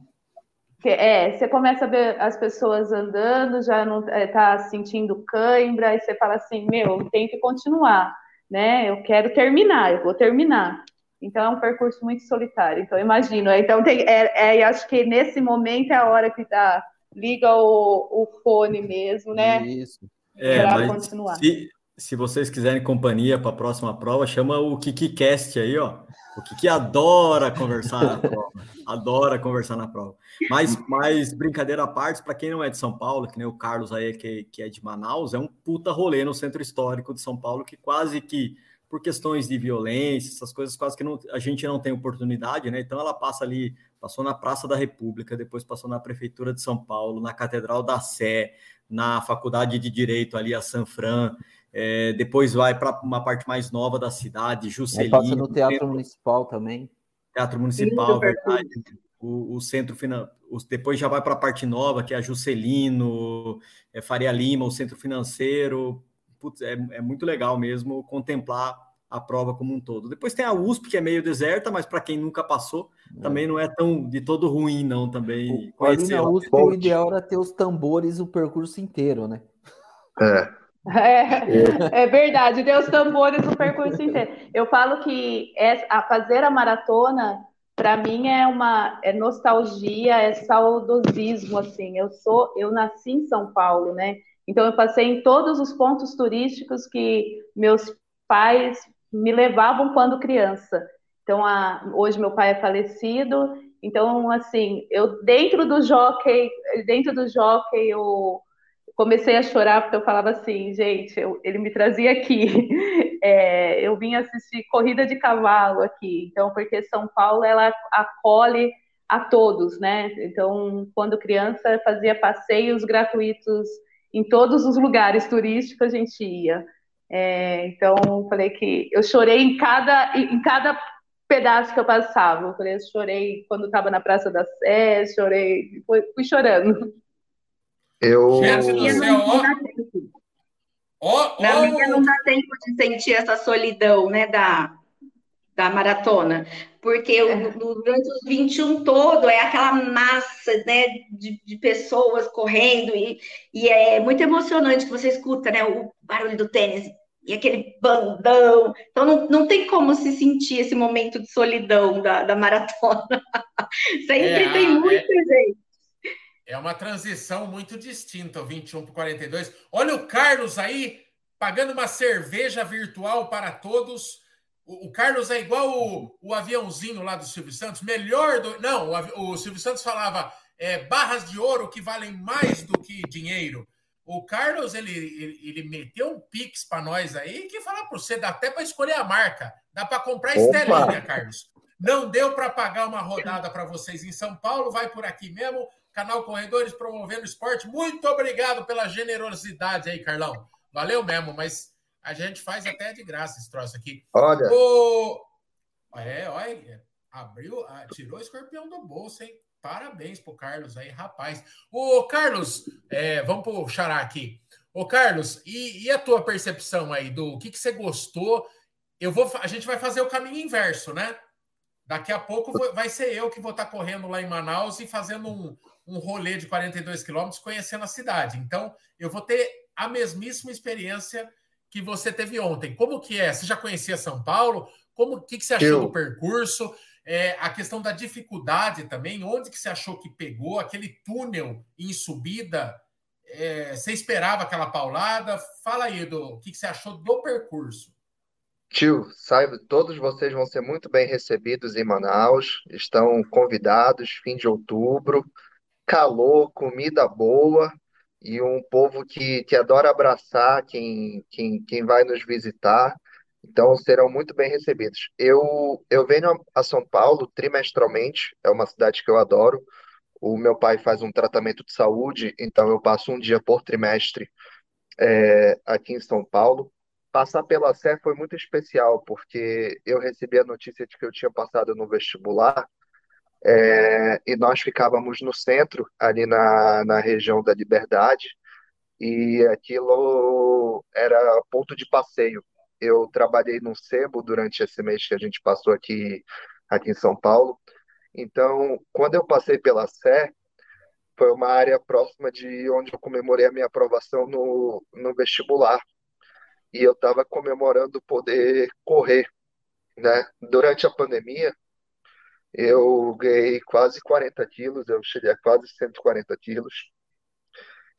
É, você começa a ver as pessoas andando, já não está é, sentindo cãibra, e você fala assim, meu, tem que continuar, né? Eu quero terminar, eu vou terminar. Então é um percurso muito solitário. Então imagino. Então tem, é, é acho que nesse momento é a hora que dá, liga o, o fone mesmo, né? Isso. É, para continuar. Se, se vocês quiserem companhia para a próxima prova, chama o KikiCast aí, ó. O Kiki adora conversar na <laughs> prova. Adora conversar na prova. Mas, mas brincadeira à parte, para quem não é de São Paulo, que nem o Carlos aí, que, que é de Manaus, é um puta rolê no centro histórico de São Paulo, que quase que, por questões de violência, essas coisas, quase que não, a gente não tem oportunidade, né? Então ela passa ali, passou na Praça da República, depois passou na Prefeitura de São Paulo, na Catedral da Sé, na Faculdade de Direito ali, a Sanfran. É, depois vai para uma parte mais nova da cidade, Juscelino. passa no Teatro Municipal também. Teatro Municipal, verdade. O, o centro final, depois já vai para a parte nova, que é a Juscelino, é Faria Lima, o centro financeiro. Putz, é, é muito legal mesmo contemplar a prova como um todo. Depois tem a USP, que é meio deserta, mas para quem nunca passou, é. também não é tão de todo ruim, não. Também ali na USP, o ideal era ter os tambores o percurso inteiro, né? É. É, é verdade, deu os tambores o percurso inteiro. Eu falo que é, a fazer a maratona, para mim, é uma é nostalgia, é saudosismo, assim. Eu sou, eu nasci em São Paulo, né? Então eu passei em todos os pontos turísticos que meus pais me levavam quando criança. Então, a, hoje meu pai é falecido, então, assim, eu dentro do jockey, dentro do jockey, eu comecei a chorar porque eu falava assim, gente, eu, ele me trazia aqui. <laughs> É, eu vim assistir corrida de cavalo aqui, então porque São Paulo ela acolhe a todos, né? Então, quando criança fazia passeios gratuitos em todos os lugares turísticos a gente ia. É, então, falei que eu chorei em cada em cada pedaço que eu passava. Eu falei, eu chorei quando estava na Praça da Sé, chorei, fui, fui chorando. Eu. Gente do céu, ó. Na minha não dá tempo de sentir essa solidão, né, da, da maratona, porque é. durante os 21 todo é aquela massa, né, de, de pessoas correndo e, e é muito emocionante que você escuta, né, o barulho do tênis e aquele bandão. Então, não, não tem como se sentir esse momento de solidão da, da maratona. <laughs> Sempre é, tem muita é, gente. É uma transição muito distinta, o 21 para 42. Olha o Carlos aí, pagando uma cerveja virtual para todos. O, o Carlos é igual o, o, aviãozinho lá do Silvio Santos, melhor do. Não, o, o Silvio Santos falava é, barras de ouro que valem mais do que dinheiro. O Carlos, ele, ele, ele meteu um pix para nós aí que fala para você, dá até para escolher a marca. Dá para comprar estelinha, Carlos. Não deu para pagar uma rodada para vocês em São Paulo, vai por aqui mesmo. Canal Corredores promovendo esporte. Muito obrigado pela generosidade aí, Carlão. Valeu mesmo, mas a gente faz até de graça esse troço aqui. Olha. O... É, olha, abriu, ah, tirou o escorpião do bolso, hein? Parabéns pro Carlos aí, rapaz. Ô, Carlos, é, vamos pro xará aqui. Ô, Carlos, e, e, a tua percepção aí do que, que você gostou? Eu vou, a gente vai fazer o caminho inverso, né? Daqui a pouco vai ser eu que vou estar correndo lá em Manaus e fazendo um, um rolê de 42 quilômetros, conhecendo a cidade. Então, eu vou ter a mesmíssima experiência que você teve ontem. Como que é? Você já conhecia São Paulo? Como que, que você achou eu... do percurso? É, a questão da dificuldade também, onde que você achou que pegou aquele túnel em subida? É, você esperava aquela paulada? Fala aí do que, que você achou do percurso. Tio, saiba, todos vocês vão ser muito bem recebidos em Manaus. Estão convidados, fim de outubro, calor, comida boa e um povo que, que adora abraçar quem, quem, quem vai nos visitar. Então serão muito bem recebidos. Eu, eu venho a São Paulo trimestralmente, é uma cidade que eu adoro. O meu pai faz um tratamento de saúde, então eu passo um dia por trimestre é, aqui em São Paulo. Passar pela Sé foi muito especial, porque eu recebi a notícia de que eu tinha passado no vestibular, é, e nós ficávamos no centro, ali na, na região da Liberdade, e aquilo era ponto de passeio eu trabalhei no sebo durante esse mês que a gente passou aqui, aqui em São Paulo. Então, quando eu passei pela Sé, foi uma área próxima de onde eu comemorei a minha aprovação no, no vestibular. E eu estava comemorando poder correr. Né? Durante a pandemia, eu ganhei quase 40 quilos, eu cheguei a quase 140 quilos.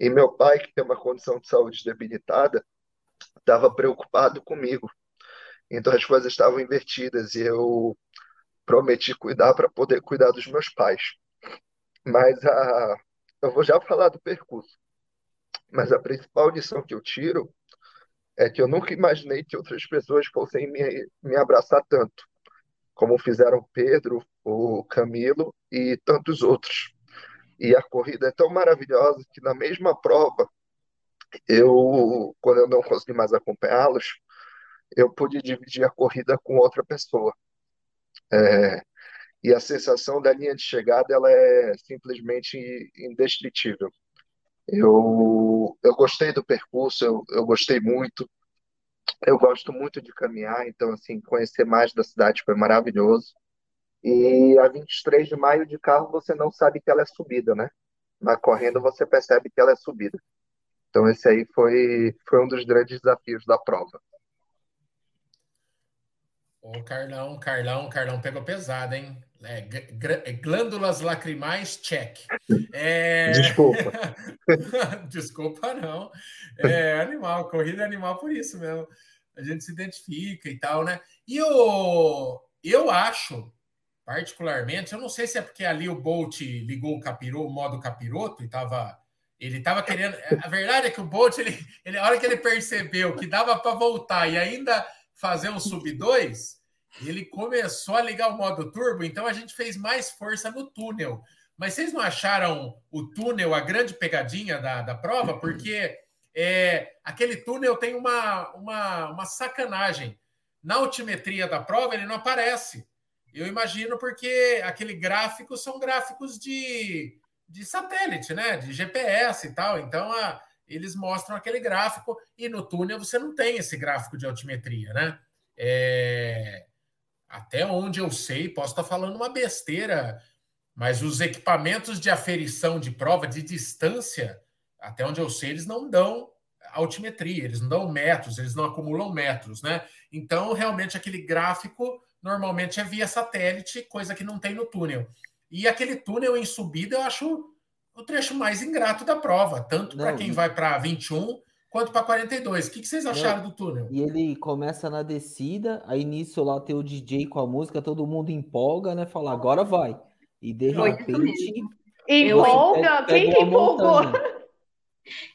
E meu pai, que tem uma condição de saúde debilitada, estava preocupado comigo. Então as coisas estavam invertidas e eu prometi cuidar para poder cuidar dos meus pais. Mas a, eu vou já falar do percurso. Mas a principal lição que eu tiro é que eu nunca imaginei que outras pessoas fossem me, me abraçar tanto, como fizeram Pedro, o Camilo e tantos outros. E a corrida é tão maravilhosa que na mesma prova eu, quando eu não consegui mais acompanhá-los, eu pude dividir a corrida com outra pessoa. É, e a sensação da linha de chegada ela é simplesmente indescritível. Eu, eu gostei do percurso, eu, eu gostei muito. Eu gosto muito de caminhar, então, assim, conhecer mais da cidade foi maravilhoso. E a 23 de maio de carro você não sabe que ela é subida, né? Mas correndo você percebe que ela é subida. Então, esse aí foi, foi um dos grandes desafios da prova. Ô, Carlão, Carlão, Carlão pegou pesado, hein? É, é glândulas lacrimais, check. É... Desculpa. <laughs> Desculpa, não. É animal, corrida é animal por isso mesmo. A gente se identifica e tal, né? E eu, eu acho, particularmente, eu não sei se é porque ali o Bolt ligou o capiroto, o modo capiroto, e estava ele estava querendo. A verdade é que o Bolt, ele, ele, a hora que ele percebeu que dava para voltar e ainda fazer um sub 2, ele começou a ligar o modo turbo, então a gente fez mais força no túnel. Mas vocês não acharam o túnel a grande pegadinha da, da prova? Porque é, aquele túnel tem uma, uma, uma sacanagem. Na altimetria da prova, ele não aparece. Eu imagino porque aquele gráfico são gráficos de de satélite, né? De GPS e tal. Então, a, eles mostram aquele gráfico e no túnel você não tem esse gráfico de altimetria, né? É, até onde eu sei, posso estar falando uma besteira, mas os equipamentos de aferição de prova de distância, até onde eu sei, eles não dão altimetria, eles não dão metros, eles não acumulam metros, né? Então, realmente, aquele gráfico normalmente é via satélite, coisa que não tem no túnel. E aquele túnel em subida eu acho o trecho mais ingrato da prova, tanto para quem vai para 21 quanto para 42. O que, que vocês acharam não, do túnel? E ele começa na descida, aí nisso lá tem o DJ com a música, todo mundo empolga, né? Fala, agora vai. E de repente. Empolga? Quem que empolgou?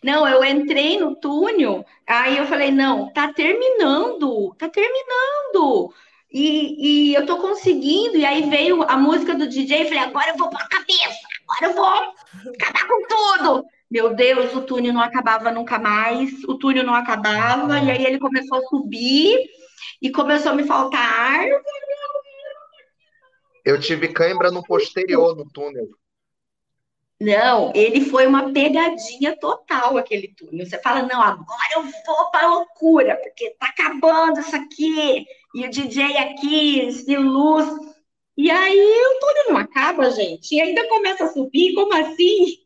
Não, eu entrei no túnel, aí eu falei, não, tá terminando, tá terminando. E, e eu tô conseguindo, e aí veio a música do DJ, falei, agora eu vou pra cabeça, agora eu vou acabar com tudo. Meu Deus, o túnel não acabava nunca mais, o túnel não acabava, e aí ele começou a subir, e começou a me faltar ar. Eu tive cãibra no posterior do túnel. Não, ele foi uma pegadinha total, aquele túnel. Você fala, não, agora eu vou para loucura, porque tá acabando isso aqui, e o DJ aqui, de luz. E aí o túnel não acaba, gente, e ainda começa a subir, como assim?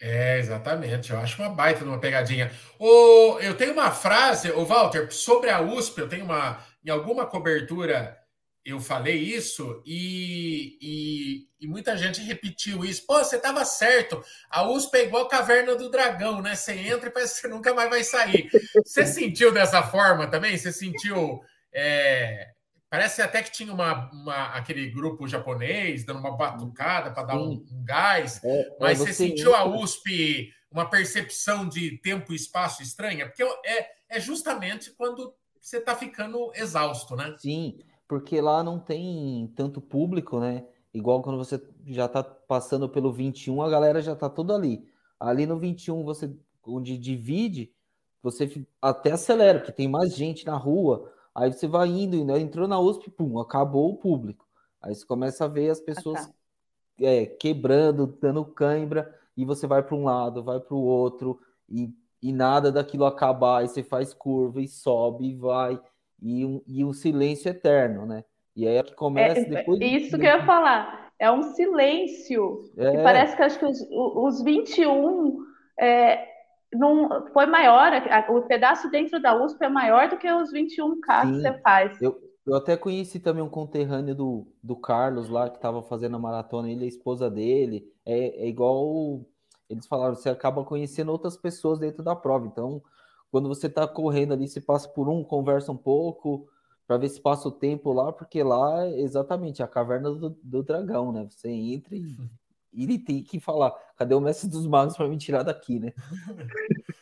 É, exatamente. Eu acho uma baita de uma pegadinha. O, eu tenho uma frase, o Walter, sobre a USP, eu tenho uma. Em alguma cobertura eu falei isso e, e, e, muita gente repetiu isso. Pô, você estava certo. A USP é igual a caverna do dragão, né? Você entra e parece que você nunca mais vai sair. Você sentiu dessa forma também? Você sentiu. É... Parece até que tinha uma, uma, aquele grupo japonês dando uma batucada para dar um, um, gás, é, é mas você sentiu a USP uma percepção de tempo e espaço estranha? Porque é, é justamente quando você está ficando exausto, né? Sim porque lá não tem tanto público, né? Igual quando você já tá passando pelo 21, a galera já tá toda ali. Ali no 21, você onde divide, você até acelera, porque tem mais gente na rua. Aí você vai indo, indo entrou na USP, pum, acabou o público. Aí você começa a ver as pessoas ah, tá. é, quebrando, dando cãibra, e você vai para um lado, vai para o outro, e, e nada daquilo acabar. Aí você faz curva e sobe e vai e um, e um silêncio eterno, né? E aí é que começa é, depois. Isso que eu ia falar. É um silêncio. É. Que parece que acho que os, os 21 é, não, foi maior. O pedaço dentro da USP é maior do que os 21K Sim. que você faz. Eu, eu até conheci também um conterrâneo do, do Carlos lá, que estava fazendo a maratona, ele é a esposa dele. É, é igual. Eles falaram, você acaba conhecendo outras pessoas dentro da prova. Então, quando você está correndo ali, você passa por um, conversa um pouco, para ver se passa o tempo lá, porque lá é exatamente a caverna do, do dragão, né? Você entra e <laughs> ele tem que falar: cadê o mestre dos magos para me tirar daqui, né? <laughs>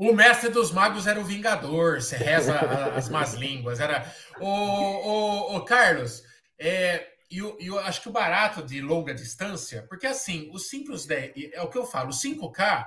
O mestre dos magos era o Vingador, você reza as más línguas. Era o, o, o Carlos, é, e eu, eu, acho que o barato de longa distância, porque assim, os simples 10, é o que eu falo, o 5K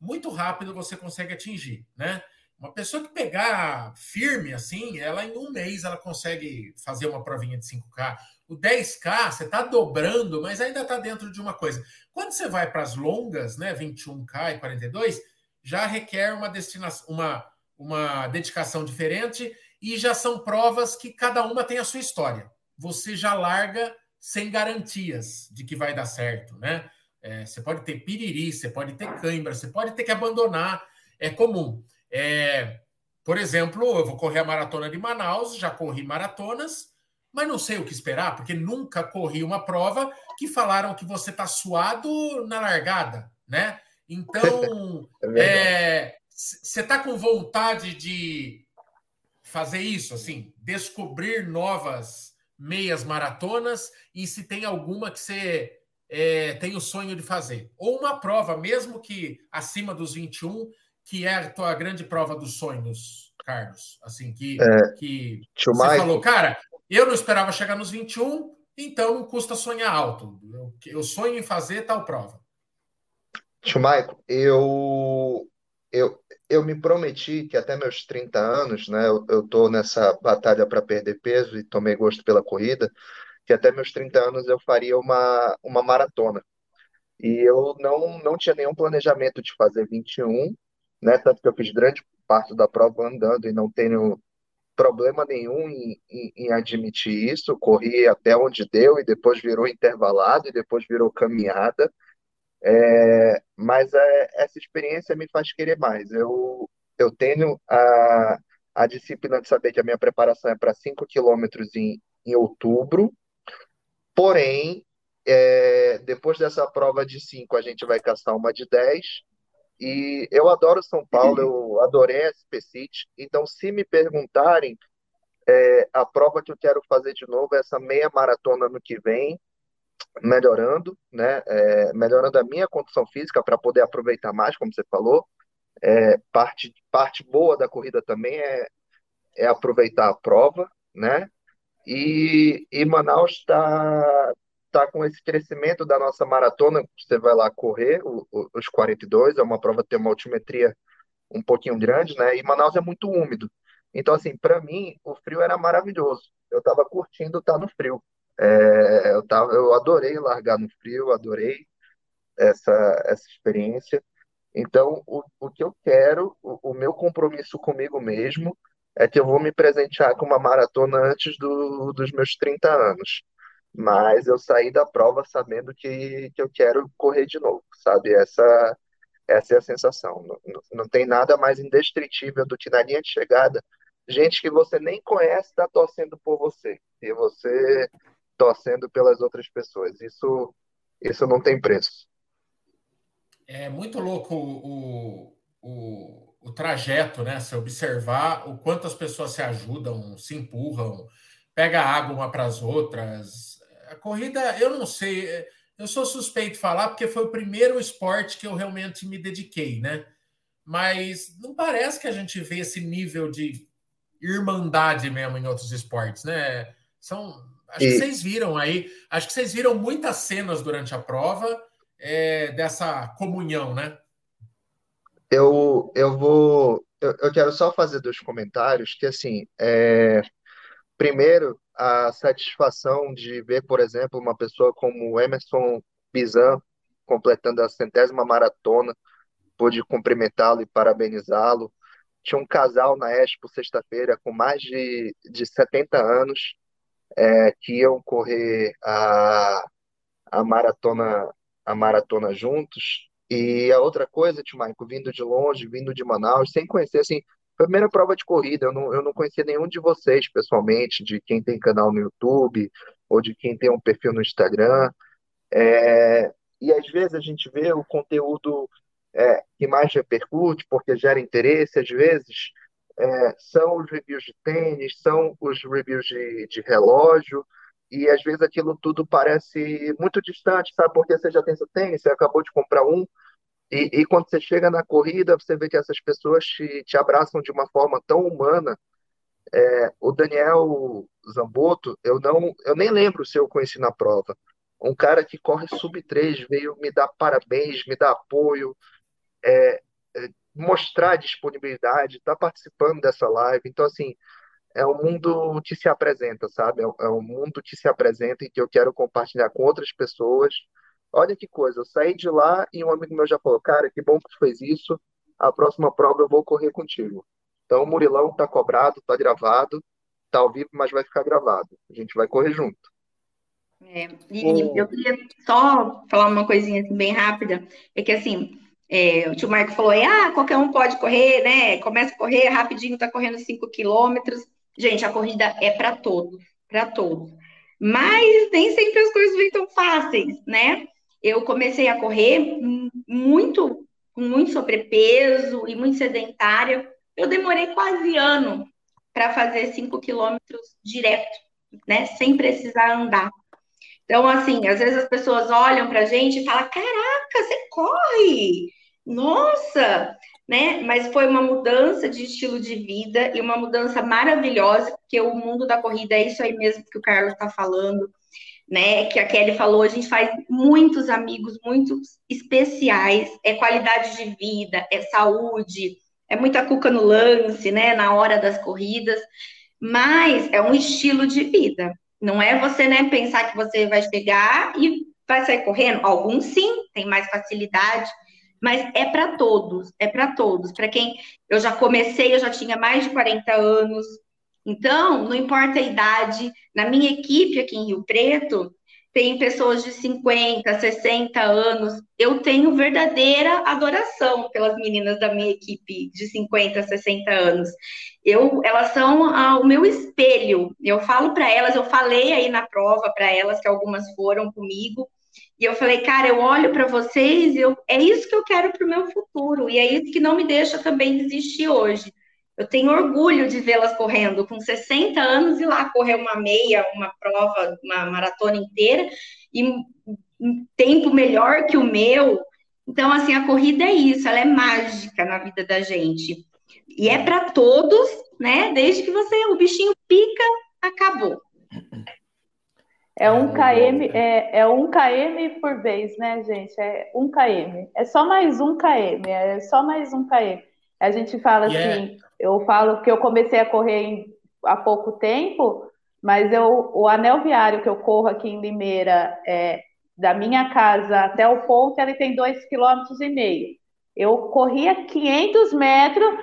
muito rápido você consegue atingir, né? Uma pessoa que pegar firme assim, ela em um mês ela consegue fazer uma provinha de 5K. O 10K, você está dobrando, mas ainda está dentro de uma coisa. Quando você vai para as longas, né, 21K e 42, já requer uma destinação, uma, uma dedicação diferente e já são provas que cada uma tem a sua história. Você já larga sem garantias de que vai dar certo, né? É, você pode ter piriri, você pode ter cãibra, você pode ter que abandonar. É comum. É, por exemplo, eu vou correr a maratona de Manaus, já corri maratonas, mas não sei o que esperar, porque nunca corri uma prova que falaram que você está suado na largada, né? Então, <laughs> é você está com vontade de fazer isso, assim, descobrir novas meias maratonas e se tem alguma que você é, tem o sonho de fazer. Ou uma prova, mesmo que acima dos 21, que é a tua grande prova dos sonhos, Carlos. Assim, que, é, que você Mike. falou, cara, eu não esperava chegar nos 21, então não custa sonhar alto. Eu, eu sonho em fazer tal prova. Tio Maico, eu, eu, eu me prometi que até meus 30 anos, né, eu, eu tô nessa batalha para perder peso e tomei gosto pela corrida, que até meus 30 anos eu faria uma, uma maratona. E eu não, não tinha nenhum planejamento de fazer 21, né? Tanto que eu fiz grande parte da prova andando e não tenho problema nenhum em, em, em admitir isso. Corri até onde deu e depois virou intervalado e depois virou caminhada. É, mas é, essa experiência me faz querer mais. Eu, eu tenho a, a disciplina de saber que a minha preparação é para 5 quilômetros em, em outubro, Porém, é, depois dessa prova de 5, a gente vai caçar uma de 10. E eu adoro São Paulo, eu adorei a SP City. Então, se me perguntarem, é, a prova que eu quero fazer de novo é essa meia maratona no que vem, melhorando, né? É, melhorando a minha condição física para poder aproveitar mais, como você falou. É, parte, parte boa da corrida também é, é aproveitar a prova, né? E, e Manaus está tá com esse crescimento da nossa maratona, você vai lá correr o, o, os 42, é uma prova que tem uma altimetria um pouquinho grande, né? E Manaus é muito úmido. Então, assim, para mim, o frio era maravilhoso. Eu estava curtindo estar no frio. É, eu, tava, eu adorei largar no frio, adorei essa, essa experiência. Então, o, o que eu quero, o, o meu compromisso comigo mesmo, é que eu vou me presentear com uma maratona antes do, dos meus 30 anos. Mas eu saí da prova sabendo que, que eu quero correr de novo, sabe? Essa, essa é a sensação. Não, não tem nada mais indestrutível do que na linha de chegada, gente que você nem conhece está torcendo por você. E você torcendo pelas outras pessoas. Isso, isso não tem preço. É muito louco o, o, o trajeto, né? Se observar o quanto as pessoas se ajudam, se empurram, pega água uma para as outras. A corrida, eu não sei, eu sou suspeito de falar porque foi o primeiro esporte que eu realmente me dediquei, né? Mas não parece que a gente vê esse nível de irmandade mesmo em outros esportes, né? São, acho e... que vocês viram aí, acho que vocês viram muitas cenas durante a prova é, dessa comunhão, né? Eu, eu vou. Eu, eu quero só fazer dois comentários, que assim, é, primeiro, a satisfação de ver, por exemplo, uma pessoa como Emerson Bizan completando a centésima maratona, pude cumprimentá-lo e parabenizá-lo. Tinha um casal na Expo sexta-feira com mais de, de 70 anos é, que iam correr a, a maratona a maratona juntos e a outra coisa, Tio Maico, vindo de longe, vindo de Manaus, sem conhecer, assim, primeira prova de corrida, eu não, eu não conhecia nenhum de vocês pessoalmente, de quem tem canal no YouTube, ou de quem tem um perfil no Instagram, é, e às vezes a gente vê o conteúdo é, que mais repercute, porque gera interesse, às vezes é, são os reviews de tênis, são os reviews de, de relógio, e às vezes aquilo tudo parece muito distante, sabe? Porque você já tem seu tênis, você acabou de comprar um, e, e quando você chega na corrida, você vê que essas pessoas te, te abraçam de uma forma tão humana. É, o Daniel Zamboto, eu não, eu nem lembro se eu conheci na prova. Um cara que corre sub 3 veio me dar parabéns, me dar apoio, é, é, mostrar disponibilidade, tá participando dessa live. Então, assim, é um mundo que se apresenta, sabe? É, é um mundo que se apresenta e que eu quero compartilhar com outras pessoas. Olha que coisa, eu saí de lá e um amigo meu já falou, cara, que bom que tu fez isso, a próxima prova eu vou correr contigo. Então o Murilão tá cobrado, tá gravado, tá ao vivo, mas vai ficar gravado. A gente vai correr junto. É, e eu queria só falar uma coisinha assim, bem rápida, é que assim, é, o tio Marco falou, ah, qualquer um pode correr, né? Começa a correr rapidinho, tá correndo 5 quilômetros. Gente, a corrida é para todos, para todos. Mas nem sempre as coisas vêm tão fáceis, né? Eu comecei a correr muito, com muito sobrepeso e muito sedentária. Eu demorei quase ano para fazer 5 quilômetros direto, né? Sem precisar andar. Então, assim, às vezes as pessoas olham para a gente e falam: Caraca, você corre! Nossa! né? Mas foi uma mudança de estilo de vida e uma mudança maravilhosa, porque o mundo da corrida é isso aí mesmo que o Carlos está falando, né? Que a Kelly falou, a gente faz muitos amigos muito especiais, é qualidade de vida, é saúde, é muita cuca no lance, né? Na hora das corridas, mas é um estilo de vida. Não é você, né, pensar que você vai chegar e vai sair correndo. Alguns sim, tem mais facilidade, mas é para todos, é para todos. Para quem eu já comecei, eu já tinha mais de 40 anos. Então, não importa a idade, na minha equipe aqui em Rio Preto, tem pessoas de 50, 60 anos. Eu tenho verdadeira adoração pelas meninas da minha equipe de 50, 60 anos. Eu, elas são ah, o meu espelho. Eu falo para elas, eu falei aí na prova para elas que algumas foram comigo E eu falei, cara, eu olho para vocês eu, é isso que eu quero para o meu futuro. E é isso que não me deixa também desistir hoje. Eu tenho orgulho de vê-las correndo com 60 anos e lá correr uma meia, uma prova, uma maratona inteira e um tempo melhor que o meu. Então, assim, a corrida é isso, ela é mágica na vida da gente. E é para todos, né? Desde que você, o bichinho pica, acabou. É um km, é, é um km por vez, né, gente? É um km. É só mais um km, é só mais um km. A gente fala yeah. assim, eu falo que eu comecei a correr em, há pouco tempo, mas eu, o anel viário que eu corro aqui em Limeira, é, da minha casa até o ponto, ele tem dois quilômetros e meio. Eu corria 500 metros,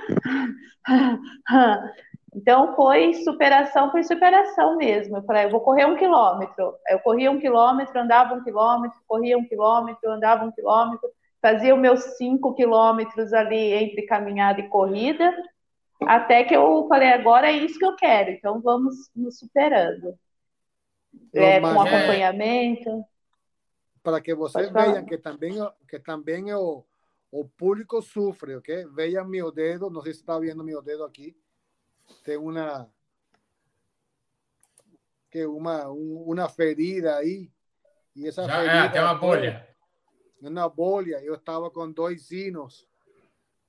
<laughs> então foi superação por superação mesmo. Eu falei, eu vou correr um quilômetro. Eu corria um quilômetro, andava um quilômetro, corria um quilômetro, andava um quilômetro, fazia os meus cinco quilômetros ali entre caminhada e corrida, até que eu falei, agora é isso que eu quero, então vamos nos superando. É, com acompanhamento. Para que vocês vejam que também, que também o, o público sofre, ok? Vejam meu dedo, não sei se está vendo meu dedo aqui, tem uma que uma uma ferida aí e essa Já, ferida é, tem uma bolha uma bolha eu estava com dois sinos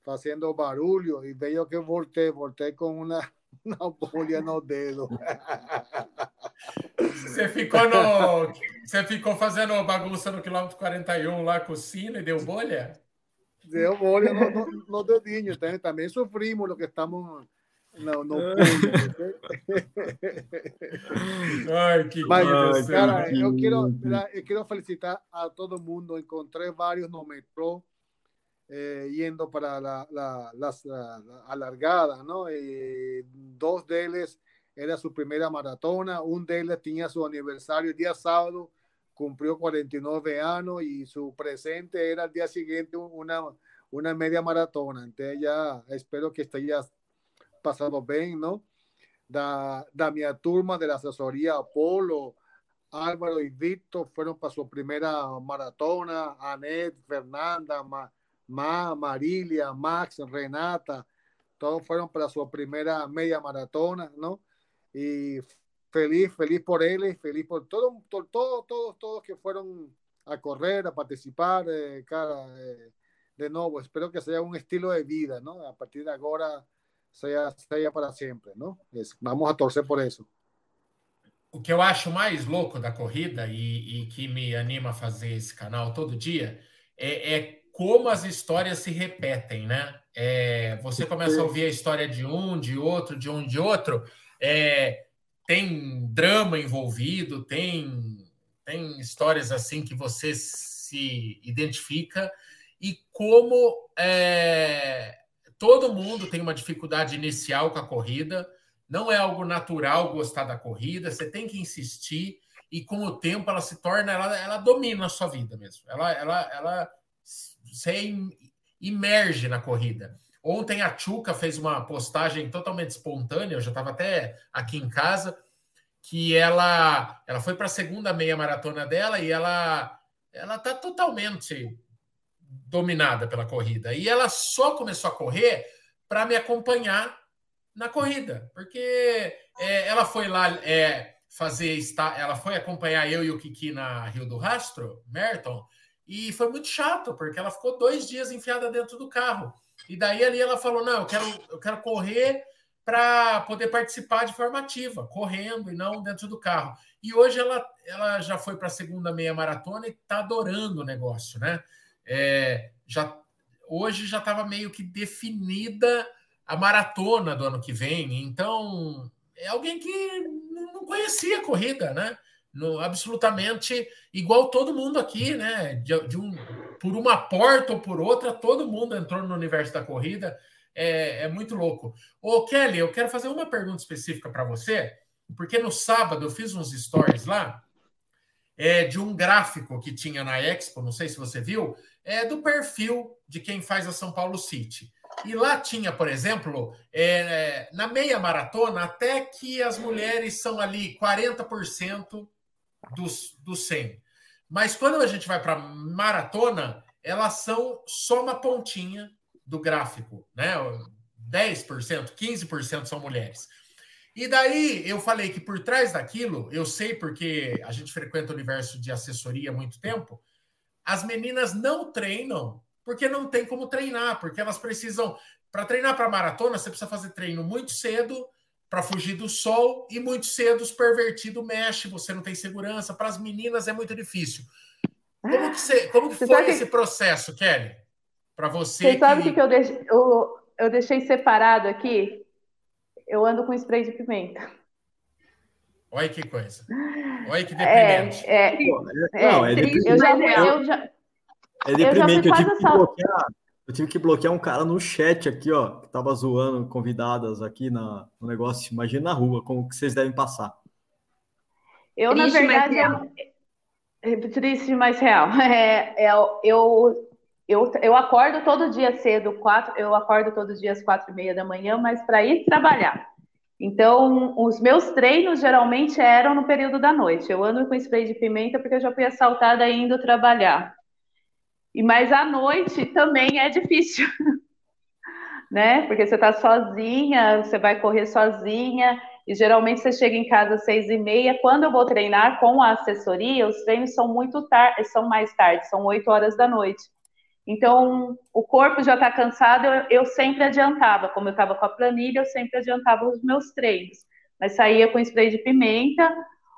fazendo barulho e veio que eu voltei voltei com uma uma <laughs> bolha no dedo você ficou no você ficou fazendo bagunça no quilômetro 41 lá com o sino e deu bolha deu bolha no, no, no dedinho também, também sofrimos lo que estamos não, não <laughs> Ai, que Mas, cara, eu quero, eu quero felicitar a todo mundo. Encontrei vários no metrô eh, yendo para la, la, las la, alargadas, ¿no? Eh, dos deles era su primera maratona, un deles tenía su aniversario el día sábado, cumplió 49 años y su presente era el día siguiente una, una media maratona. Entonces ya espero que esté ya pasado bem, não? Da, da minha turma de assessoria Apolo, Álvaro e Victor foram para sua primeira maratona, Anete, Fernanda, Ma, Ma, Marília, Max, Renata, todos foram para sua primeira meia maratona, não? E feliz, feliz por eles, feliz por todos, todos, todos, todos que foram a correr, a participar, eh, cara, eh, de novo, espero que seja um estilo de vida, não? A partir de agora, seja, seja para sempre, não? Vamos a torcer por isso. O que eu acho mais louco da corrida e, e que me anima a fazer esse canal todo dia é, é como as histórias se repetem, né? É, você começa a ouvir a história de um, de outro, de um, de outro. É, tem drama envolvido, tem, tem histórias assim que você se identifica e como é, Todo mundo tem uma dificuldade inicial com a corrida. Não é algo natural gostar da corrida. Você tem que insistir e com o tempo ela se torna, ela, ela domina a sua vida mesmo. Ela, ela, ela você imerge na corrida. Ontem a Chuca fez uma postagem totalmente espontânea. Eu já estava até aqui em casa que ela ela foi para a segunda meia maratona dela e ela ela está totalmente dominada pela corrida. E ela só começou a correr para me acompanhar na corrida, porque é, ela foi lá é, fazer, ela foi acompanhar eu e o Kiki na Rio do Rastro, Merton, e foi muito chato, porque ela ficou dois dias enfiada dentro do carro. E daí ali ela falou: não, eu quero, eu quero correr para poder participar de forma ativa, correndo e não dentro do carro. E hoje ela, ela já foi para a segunda meia maratona e está adorando o negócio, né? é, já hoje já estava meio que definida a maratona do ano que vem. Então, é alguém que não conhecia a corrida, né? No, absolutamente igual todo mundo aqui, né? De, de, um, por uma porta ou por outra, todo mundo entrou no universo da corrida. É, é muito louco. Ô, Kelly, eu quero fazer uma pergunta específica para você, porque no sábado eu fiz uns stories lá é, de um gráfico que tinha na Expo, não sei se você viu, é do perfil de quem faz a São Paulo City. E lá tinha, por exemplo, é, na meia maratona, até que as mulheres são ali 40% dos, dos 100. Mas quando a gente vai para maratona, elas são só uma pontinha do gráfico, né? 10%, 15% são mulheres. E daí eu falei que por trás daquilo, eu sei porque a gente frequenta o universo de assessoria há muito tempo, as meninas não treinam porque não tem como treinar, porque elas precisam. Para treinar para maratona, você precisa fazer treino muito cedo para fugir do sol e muito cedo os pervertidos mexe, você não tem segurança. Para as meninas é muito difícil. Como que, você, como que foi esse processo, Kelly? Para você. Você que... sabe o que, eu, deixei, eu, eu deixei separado aqui? Eu ando com spray de pimenta. Olha que coisa. Olha que deprimente. É, é, é, não, é deprimente. Eu já, eu já, é deprimente. Eu, eu tive que bloquear. Eu tive que bloquear um cara no chat aqui, ó, que tava zoando convidadas aqui na, no negócio. Imagina na rua, como que vocês devem passar. Eu, triste, na verdade, é triste, mais real. <laughs> É, é, eu, eu, eu acordo todo dia cedo, quatro, eu acordo todo dia às quatro e meia da manhã, mas para ir trabalhar. Então, os meus treinos geralmente eram no período da noite. Eu ando com spray de pimenta porque eu já fui assaltada indo trabalhar. E mas à noite também é difícil, <laughs> né? Porque você está sozinha, você vai correr sozinha e geralmente você chega em casa às seis e meia. Quando eu vou treinar com a assessoria, os treinos são muito tarde, são mais tarde, são oito horas da noite. Então, o corpo já está cansado, eu, eu, sempre adiantava. Como eu estava com a planilha, eu sempre adiantava os meus treinos. Mas saía com spray de pimenta,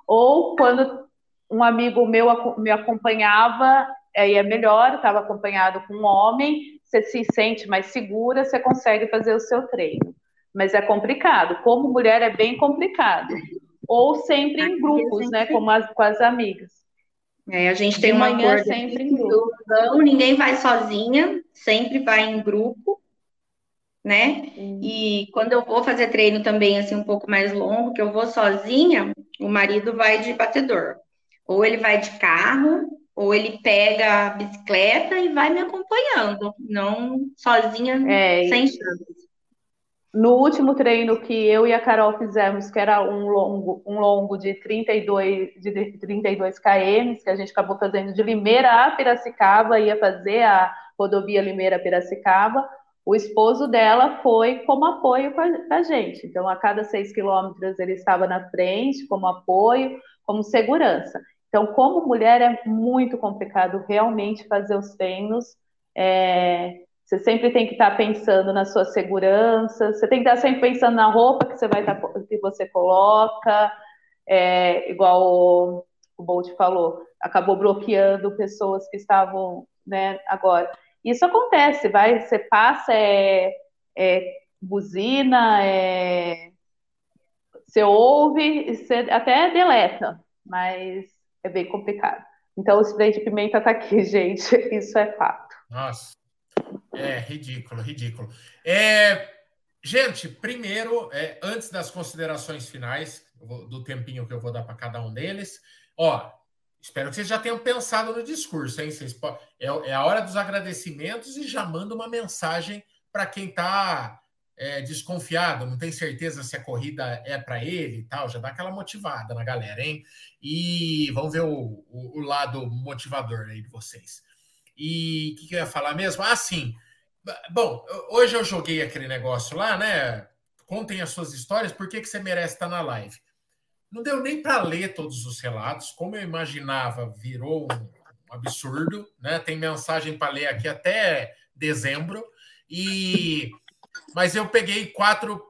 ou quando um amigo meu me acompanhava, aí é melhor, estava acompanhado com um homem, você se sente mais segura, você consegue fazer o seu treino. Mas é complicado, como mulher é bem complicado. Ou sempre em grupos, né, como as, com as amigas. É, a gente tem uma acordo sempre em grupo. ninguém vai sozinha, sempre vai em grupo, né? Hum. E quando eu vou fazer treino também assim um pouco mais longo, que eu vou sozinha, o marido vai de batedor. Ou ele vai de carro, ou ele pega a bicicleta e vai me acompanhando, não sozinha, é, sem chance. No último treino que eu e a Carol fizemos, que era um longo, um longo de 32, de 32 km, que a gente acabou fazendo de Limeira a Piracicaba, ia fazer a rodovia Limeira-Piracicaba, o esposo dela foi como apoio para a gente. Então, a cada seis quilômetros ele estava na frente, como apoio, como segurança. Então, como mulher, é muito complicado realmente fazer os treinos. É, você sempre tem que estar pensando na sua segurança, você tem que estar sempre pensando na roupa que você vai estar, que você coloca, é, igual o, o Bolt falou, acabou bloqueando pessoas que estavam, né, agora. Isso acontece, vai, você passa, é, é buzina, é, você ouve, você até deleta, mas é bem complicado. Então, o spray de pimenta está aqui, <laughs> gente. Isso é fato. Nossa, é ridículo, ridículo. É, gente, primeiro, é, antes das considerações finais, do tempinho que eu vou dar para cada um deles, ó, espero que vocês já tenham pensado no discurso, hein? Vocês, é, é a hora dos agradecimentos e já manda uma mensagem para quem está é, desconfiado, não tem certeza se a corrida é para ele e tal, já dá aquela motivada na galera, hein? E vamos ver o, o, o lado motivador aí de vocês. E o que, que, eu ia falar mesmo? Ah, sim. Bom, hoje eu joguei aquele negócio lá, né? Contem as suas histórias, por que, que você merece estar na live? Não deu nem para ler todos os relatos, como eu imaginava, virou um absurdo, né? Tem mensagem para ler aqui até dezembro. E mas eu peguei quatro,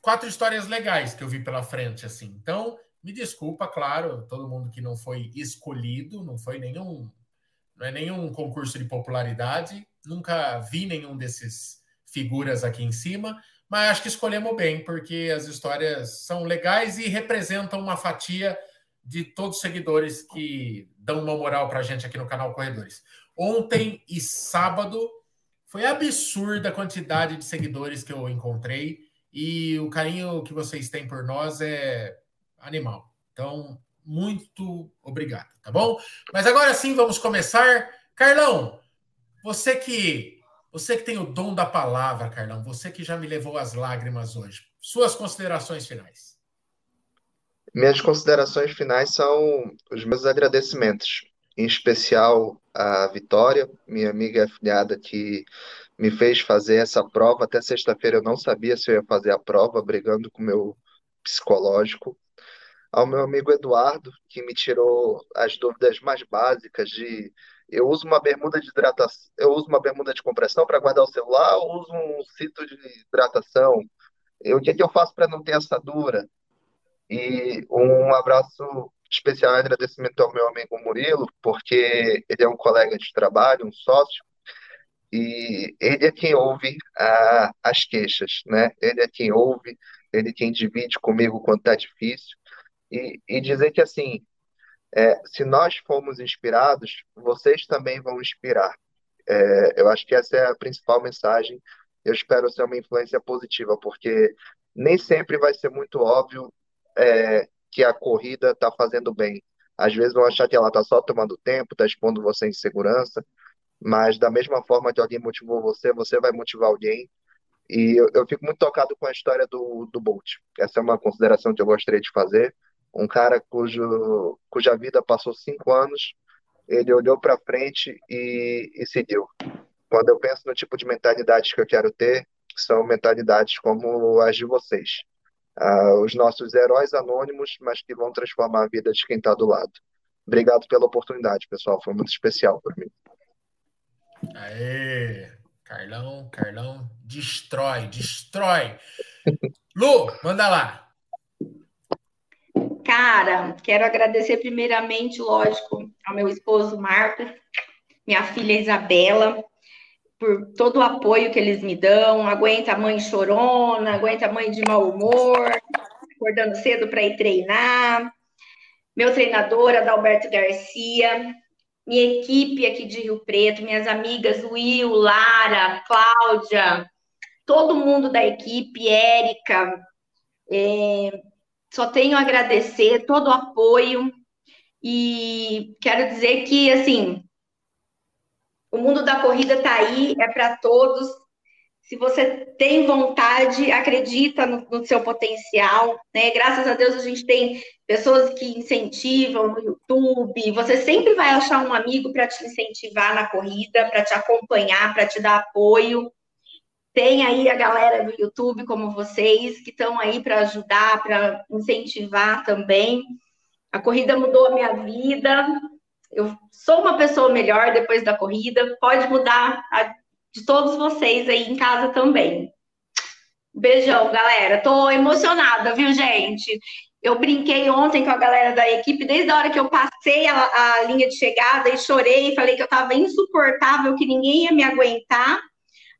quatro histórias legais que eu vi pela frente, assim. Então, me desculpa, claro, todo mundo que não foi escolhido, não foi nenhum, não é nenhum concurso de popularidade, nunca vi nenhum desses figuras aqui em cima, mas acho que escolhemos bem, porque as histórias são legais e representam uma fatia de todos os seguidores que dão uma moral para a gente aqui no canal Corredores. Ontem e sábado foi absurda a quantidade de seguidores que eu encontrei e o carinho que vocês têm por nós é animal. Então, muito obrigado, tá bom? Mas agora sim, vamos começar. Carlão, você que você que tem o dom da palavra, Carlão, você que já me levou às lágrimas hoje. Suas considerações finais. Minhas considerações finais são os meus agradecimentos. Em especial a Vitória, minha amiga afiliada que me fez fazer essa prova. Até sexta-feira eu não sabia se eu ia fazer a prova, brigando com o meu psicológico. Ao meu amigo Eduardo, que me tirou as dúvidas mais básicas de eu uso uma bermuda de hidratação, eu uso uma bermuda de compressão para guardar o celular, ou uso um cinto de hidratação. O que, é que eu faço para não ter assadura? E um abraço especial agradecimento ao meu amigo Murilo, porque ele é um colega de trabalho, um sócio, e ele é quem ouve a, as queixas, né? Ele é quem ouve, ele é quem divide comigo quando está difícil. E, e dizer que, assim, é, se nós formos inspirados, vocês também vão inspirar. É, eu acho que essa é a principal mensagem. Eu espero ser uma influência positiva, porque nem sempre vai ser muito óbvio é, que a corrida está fazendo bem. Às vezes vão achar que ela está só tomando tempo, está expondo você em segurança, mas da mesma forma que alguém motivou você, você vai motivar alguém. E eu, eu fico muito tocado com a história do, do Bolt. Essa é uma consideração que eu gostaria de fazer um cara cujo, cuja vida passou cinco anos, ele olhou para frente e, e seguiu. Quando eu penso no tipo de mentalidades que eu quero ter, são mentalidades como as de vocês. Uh, os nossos heróis anônimos, mas que vão transformar a vida de quem está do lado. Obrigado pela oportunidade, pessoal. Foi muito especial para mim. Aê! Carlão, Carlão, destrói, destrói. <laughs> Lu, manda lá. Cara, quero agradecer primeiramente, lógico, ao meu esposo Marcos, minha filha Isabela, por todo o apoio que eles me dão. Aguenta a mãe chorona, aguenta a mãe de mau humor, acordando cedo para ir treinar. Meu treinador, Adalberto Garcia, minha equipe aqui de Rio Preto, minhas amigas Will, Lara, Cláudia, todo mundo da equipe, Érica, é, só tenho a agradecer todo o apoio e quero dizer que, assim, o mundo da corrida está aí, é para todos. Se você tem vontade, acredita no, no, seu potencial, né? Graças a Deus a gente tem pessoas que incentivam no YouTube. Você sempre vai achar um amigo para te incentivar na corrida, para te acompanhar, para te dar apoio. Tem aí a galera do YouTube, como vocês, que estão aí para ajudar, para incentivar também. A corrida mudou a minha vida. Eu sou uma pessoa melhor depois da corrida. Pode mudar a de todos vocês aí em casa também. Beijão, galera. Tô emocionada, viu, gente? Eu brinquei ontem com a galera da equipe, desde a hora que eu passei a, a linha de chegada e chorei, falei que eu tava insuportável, que ninguém ia me aguentar.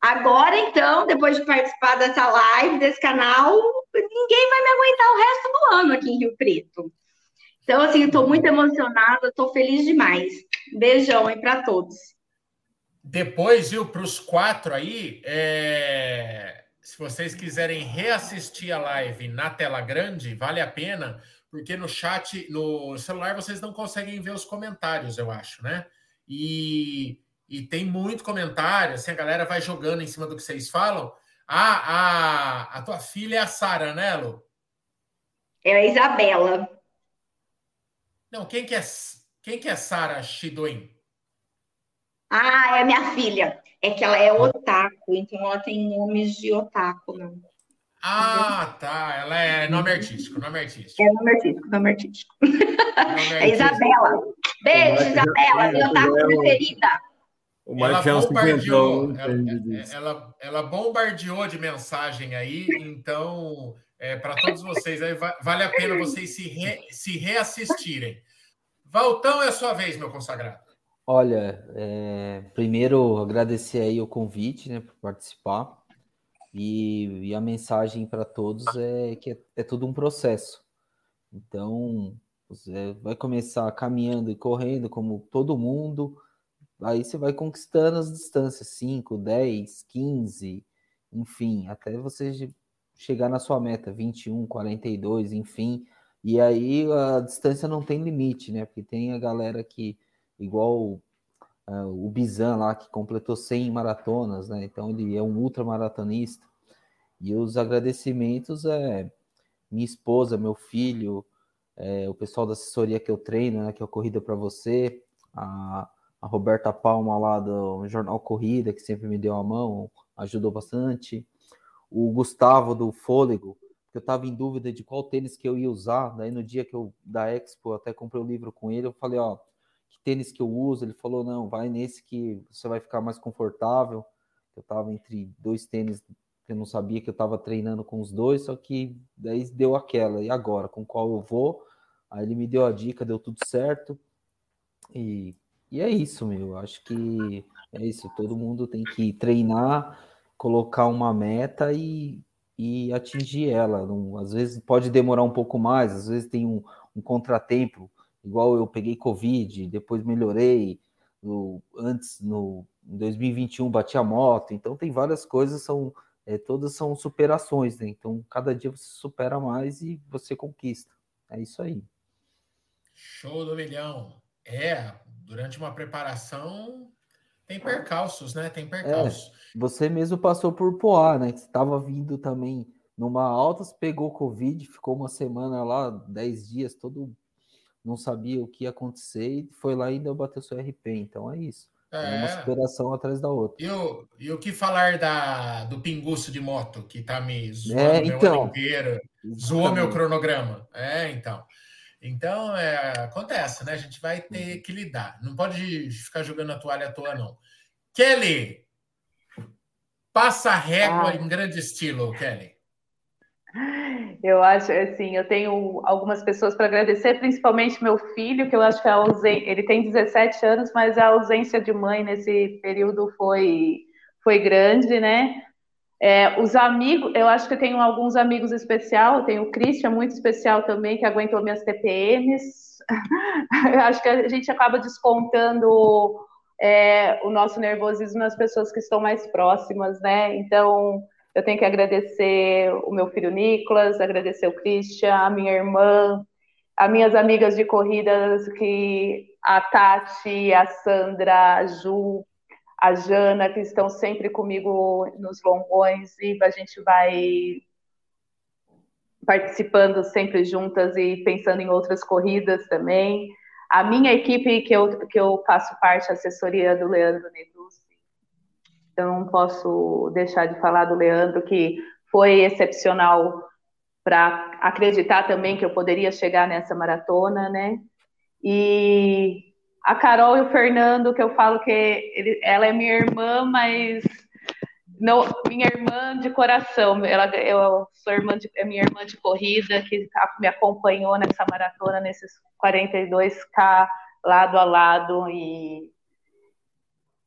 Agora, então, depois de participar dessa live, desse canal, ninguém vai me aguentar o resto do ano aqui em Rio Preto. Então, assim, estou muito emocionada, estou feliz demais. Beijão aí para todos. Depois, viu, para os quatro aí, é... se vocês quiserem reassistir a live na tela grande, vale a pena, porque no chat, no celular, vocês não conseguem ver os comentários, eu acho, né? E e tem muito comentário, assim, a galera vai jogando em cima do que vocês falam. Ah, a, a tua filha é a Sara, né, Lu? É a Isabela. Não, quem que é, quem que é Sara Shidoin? Ah, é minha filha. É que ela é otaku, então ela tem nomes de otaku, não. Ah, tá. Ela é nome artístico, nome artístico. É nome artístico, nome artístico. Nome <laughs> é Isabela. Beijo, Isabela, minha otaku preferida. O Marcelo bombardeou, ela, ela, ela, bombardeou de mensagem aí, então, é, para todos vocês, aí, vale a pena vocês se, re, se reassistirem. Valtão, é a sua vez, meu consagrado. Olha, é, primeiro agradecer aí o convite, né, por participar. E, e a mensagem para todos é que é, é tudo um processo. Então, você vai começar caminhando e correndo como todo mundo, Aí você vai conquistando as distâncias, 5, 10, 15, enfim, até você chegar na sua meta, 21, 42, enfim. E aí a distância não tem limite, né? Porque tem a galera que, igual uh, o Bizan lá, que completou 100 maratonas, né? Então ele é um ultramaratonista. E os agradecimentos é minha esposa, meu filho, é, o pessoal da assessoria que eu treino, né? Que é a Corrida para Você, a, a Roberta Palma lá do Jornal Corrida, que sempre me deu a mão, ajudou bastante. O Gustavo do Fôlego, que eu estava em dúvida de qual tênis que eu ia usar. Daí no dia que eu da Expo, eu até comprei o um livro com ele, eu falei, ó, que tênis que eu uso? Ele falou, não, vai nesse que você vai ficar mais confortável. Eu estava entre dois tênis eu não sabia que eu estava treinando com os dois, só que daí deu aquela. E agora, com qual eu vou? Aí ele me deu a dica, deu tudo certo. E, e é isso, meu. Acho que é isso. Todo mundo tem que treinar, colocar uma meta e, e atingir ela. Não, às vezes pode demorar um pouco mais, às vezes tem um, um contratempo, igual eu peguei Covid, depois melhorei. No, antes, no em 2021, bati a moto. Então, tem várias coisas, são é, todas são superações, né? Então, cada dia você supera mais e você conquista. É isso aí. Show do milhão. É, durante uma preparação tem percalços, né? Tem percalços. É, você mesmo passou por Poá, né? Você estava vindo também numa alta, pegou Covid, ficou uma semana lá, dez dias, todo não sabia o que ia acontecer e foi lá e ainda bateu seu RP. Então é isso. É, é uma superação atrás da outra. E o, e o que falar da, do pinguço de moto, que tá me zoando é, então, meu inteiro, zoou meu cronograma. É, então. Então, é, acontece, né? A gente vai ter uhum. que lidar. Não pode ficar jogando a toalha à toa, não. Kelly, passa régua ah. em grande estilo, Kelly. Eu acho, assim, eu tenho algumas pessoas para agradecer, principalmente meu filho, que eu acho que a ausência, ele tem 17 anos, mas a ausência de mãe nesse período foi, foi grande, né? É, os amigos, eu acho que eu tenho alguns amigos especial, eu tenho o Christian, muito especial também, que aguentou minhas TPMs. <laughs> eu acho que a gente acaba descontando é, o nosso nervosismo nas pessoas que estão mais próximas, né? Então, eu tenho que agradecer o meu filho Nicolas, agradecer o Christian, a minha irmã, as minhas amigas de corridas, que a Tati, a Sandra, a Ju, a Jana, que estão sempre comigo nos longões, e a gente vai participando sempre juntas e pensando em outras corridas também. A minha equipe, que eu, que eu faço parte, assessoria do Leandro Negrucci, então não posso deixar de falar do Leandro, que foi excepcional para acreditar também que eu poderia chegar nessa maratona, né? E a Carol e o Fernando, que eu falo que ele, ela é minha irmã, mas não, minha irmã de coração. Ela, eu sou irmã de, é minha irmã de corrida, que me acompanhou nessa maratona, nesses 42K lado a lado, e,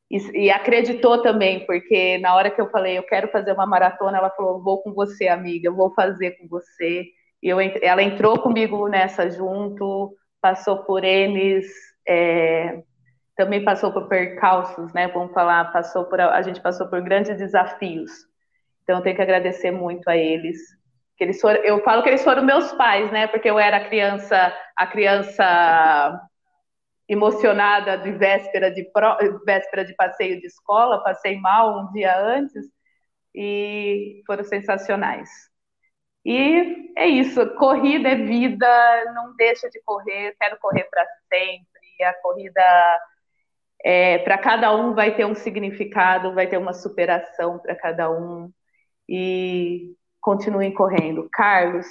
e, e, acreditou também, porque na hora que eu falei, eu quero fazer uma maratona, ela falou, vou com você, amiga, eu vou fazer com você. E eu, ela entrou comigo nessa junto, passou por M's, é, também passou por percalços, né? Vamos falar, passou por a gente passou por grandes desafios. Então eu tenho que agradecer muito a eles. Que eles foram, eu falo que eles foram meus pais, né? Porque eu era a criança, a criança emocionada de véspera de pro, véspera de passeio de escola, passei mal um dia antes e foram sensacionais. E é isso, corrida é vida, não deixa de correr, quero correr para sempre a corrida é, para cada um vai ter um significado, vai ter uma superação para cada um. E continuem correndo. Carlos,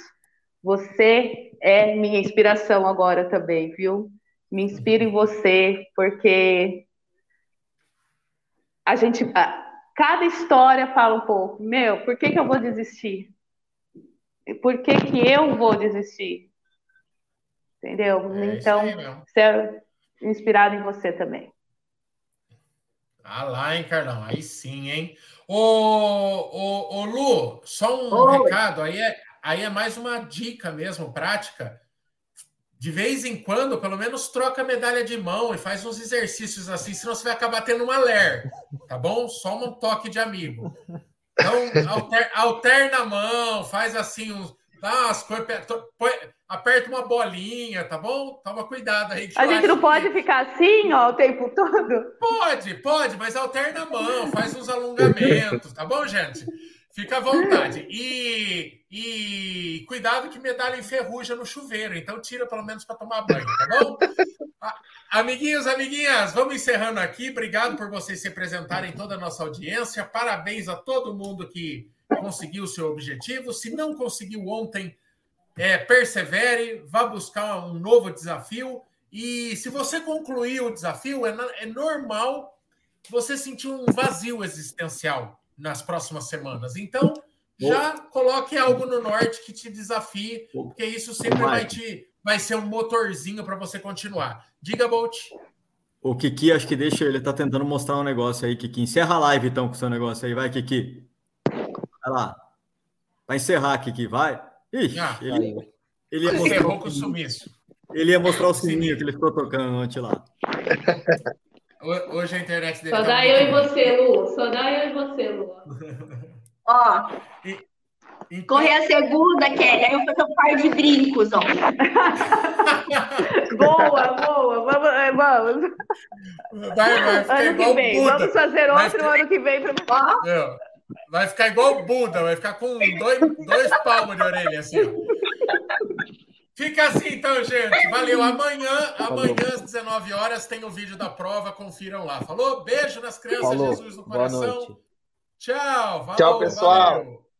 você é minha inspiração agora também, viu? Me inspiro em você, porque a gente. Cada história fala um pouco. Meu, por que, que eu vou desistir? Por que, que eu vou desistir? Entendeu? É então, você, inspirado em você também. Ah lá, hein, Carlão? Aí sim, hein? Ô, ô, ô Lu, só um Oi. recado, aí é, aí é mais uma dica mesmo, prática. De vez em quando, pelo menos troca a medalha de mão e faz uns exercícios assim, senão você vai acabar tendo uma ler, tá bom? Só um toque de amigo. Então, alter, <laughs> alterna a mão, faz assim uns. Dá as coisas aperta uma bolinha, tá bom? Toma cuidado aí. A gente não pode que... ficar assim, ó, o tempo todo? Pode, pode, mas alterna a mão, faz uns alongamentos, tá bom, gente? Fica à vontade. E, e cuidado que medalha enferruja no chuveiro, então tira pelo menos para tomar banho, tá bom? Amiguinhos, amiguinhas, vamos encerrando aqui. Obrigado por vocês se apresentarem toda a nossa audiência. Parabéns a todo mundo que conseguiu o seu objetivo. Se não conseguiu ontem, é, persevere, vá buscar um novo desafio. E se você concluir o desafio, é, é normal você sentir um vazio existencial nas próximas semanas. Então, já coloque algo no norte que te desafie, porque isso sempre vai te vai ser um motorzinho para você continuar. Diga, Bolt. O Kiki, acho que deixa ele tá tentando mostrar um negócio aí, Kiki. Encerra a live então com o seu negócio aí, vai, Kiki. Vai lá. Vai encerrar, Kiki, vai. Ixi, ah, ele, ele ia mostrar o, sumiço. Ele ia mostrar o sininho que ele ficou tocando ontem lá. Hoje a internet dele. Só tá dá eu e você, Lu. Só dá eu e você, Lu. <laughs> Ó. Então... Correr a segunda, Kelly. Aí eu fazer um par de brincos, ó. <laughs> boa, boa. Vamos, é, vamos. Vai, vai ano que vem. Buda. Vamos fazer outro ficar... ano que vem para Vai ficar igual o Buda, vai ficar com dois, dois palmos de orelha, assim. Fica assim, então, gente. Valeu. Amanhã, amanhã às 19 horas, tem o vídeo da prova. Confiram lá. Falou? Beijo nas crianças, Falou. Jesus no coração. Tchau. Valeu, Tchau, pessoal. Valeu.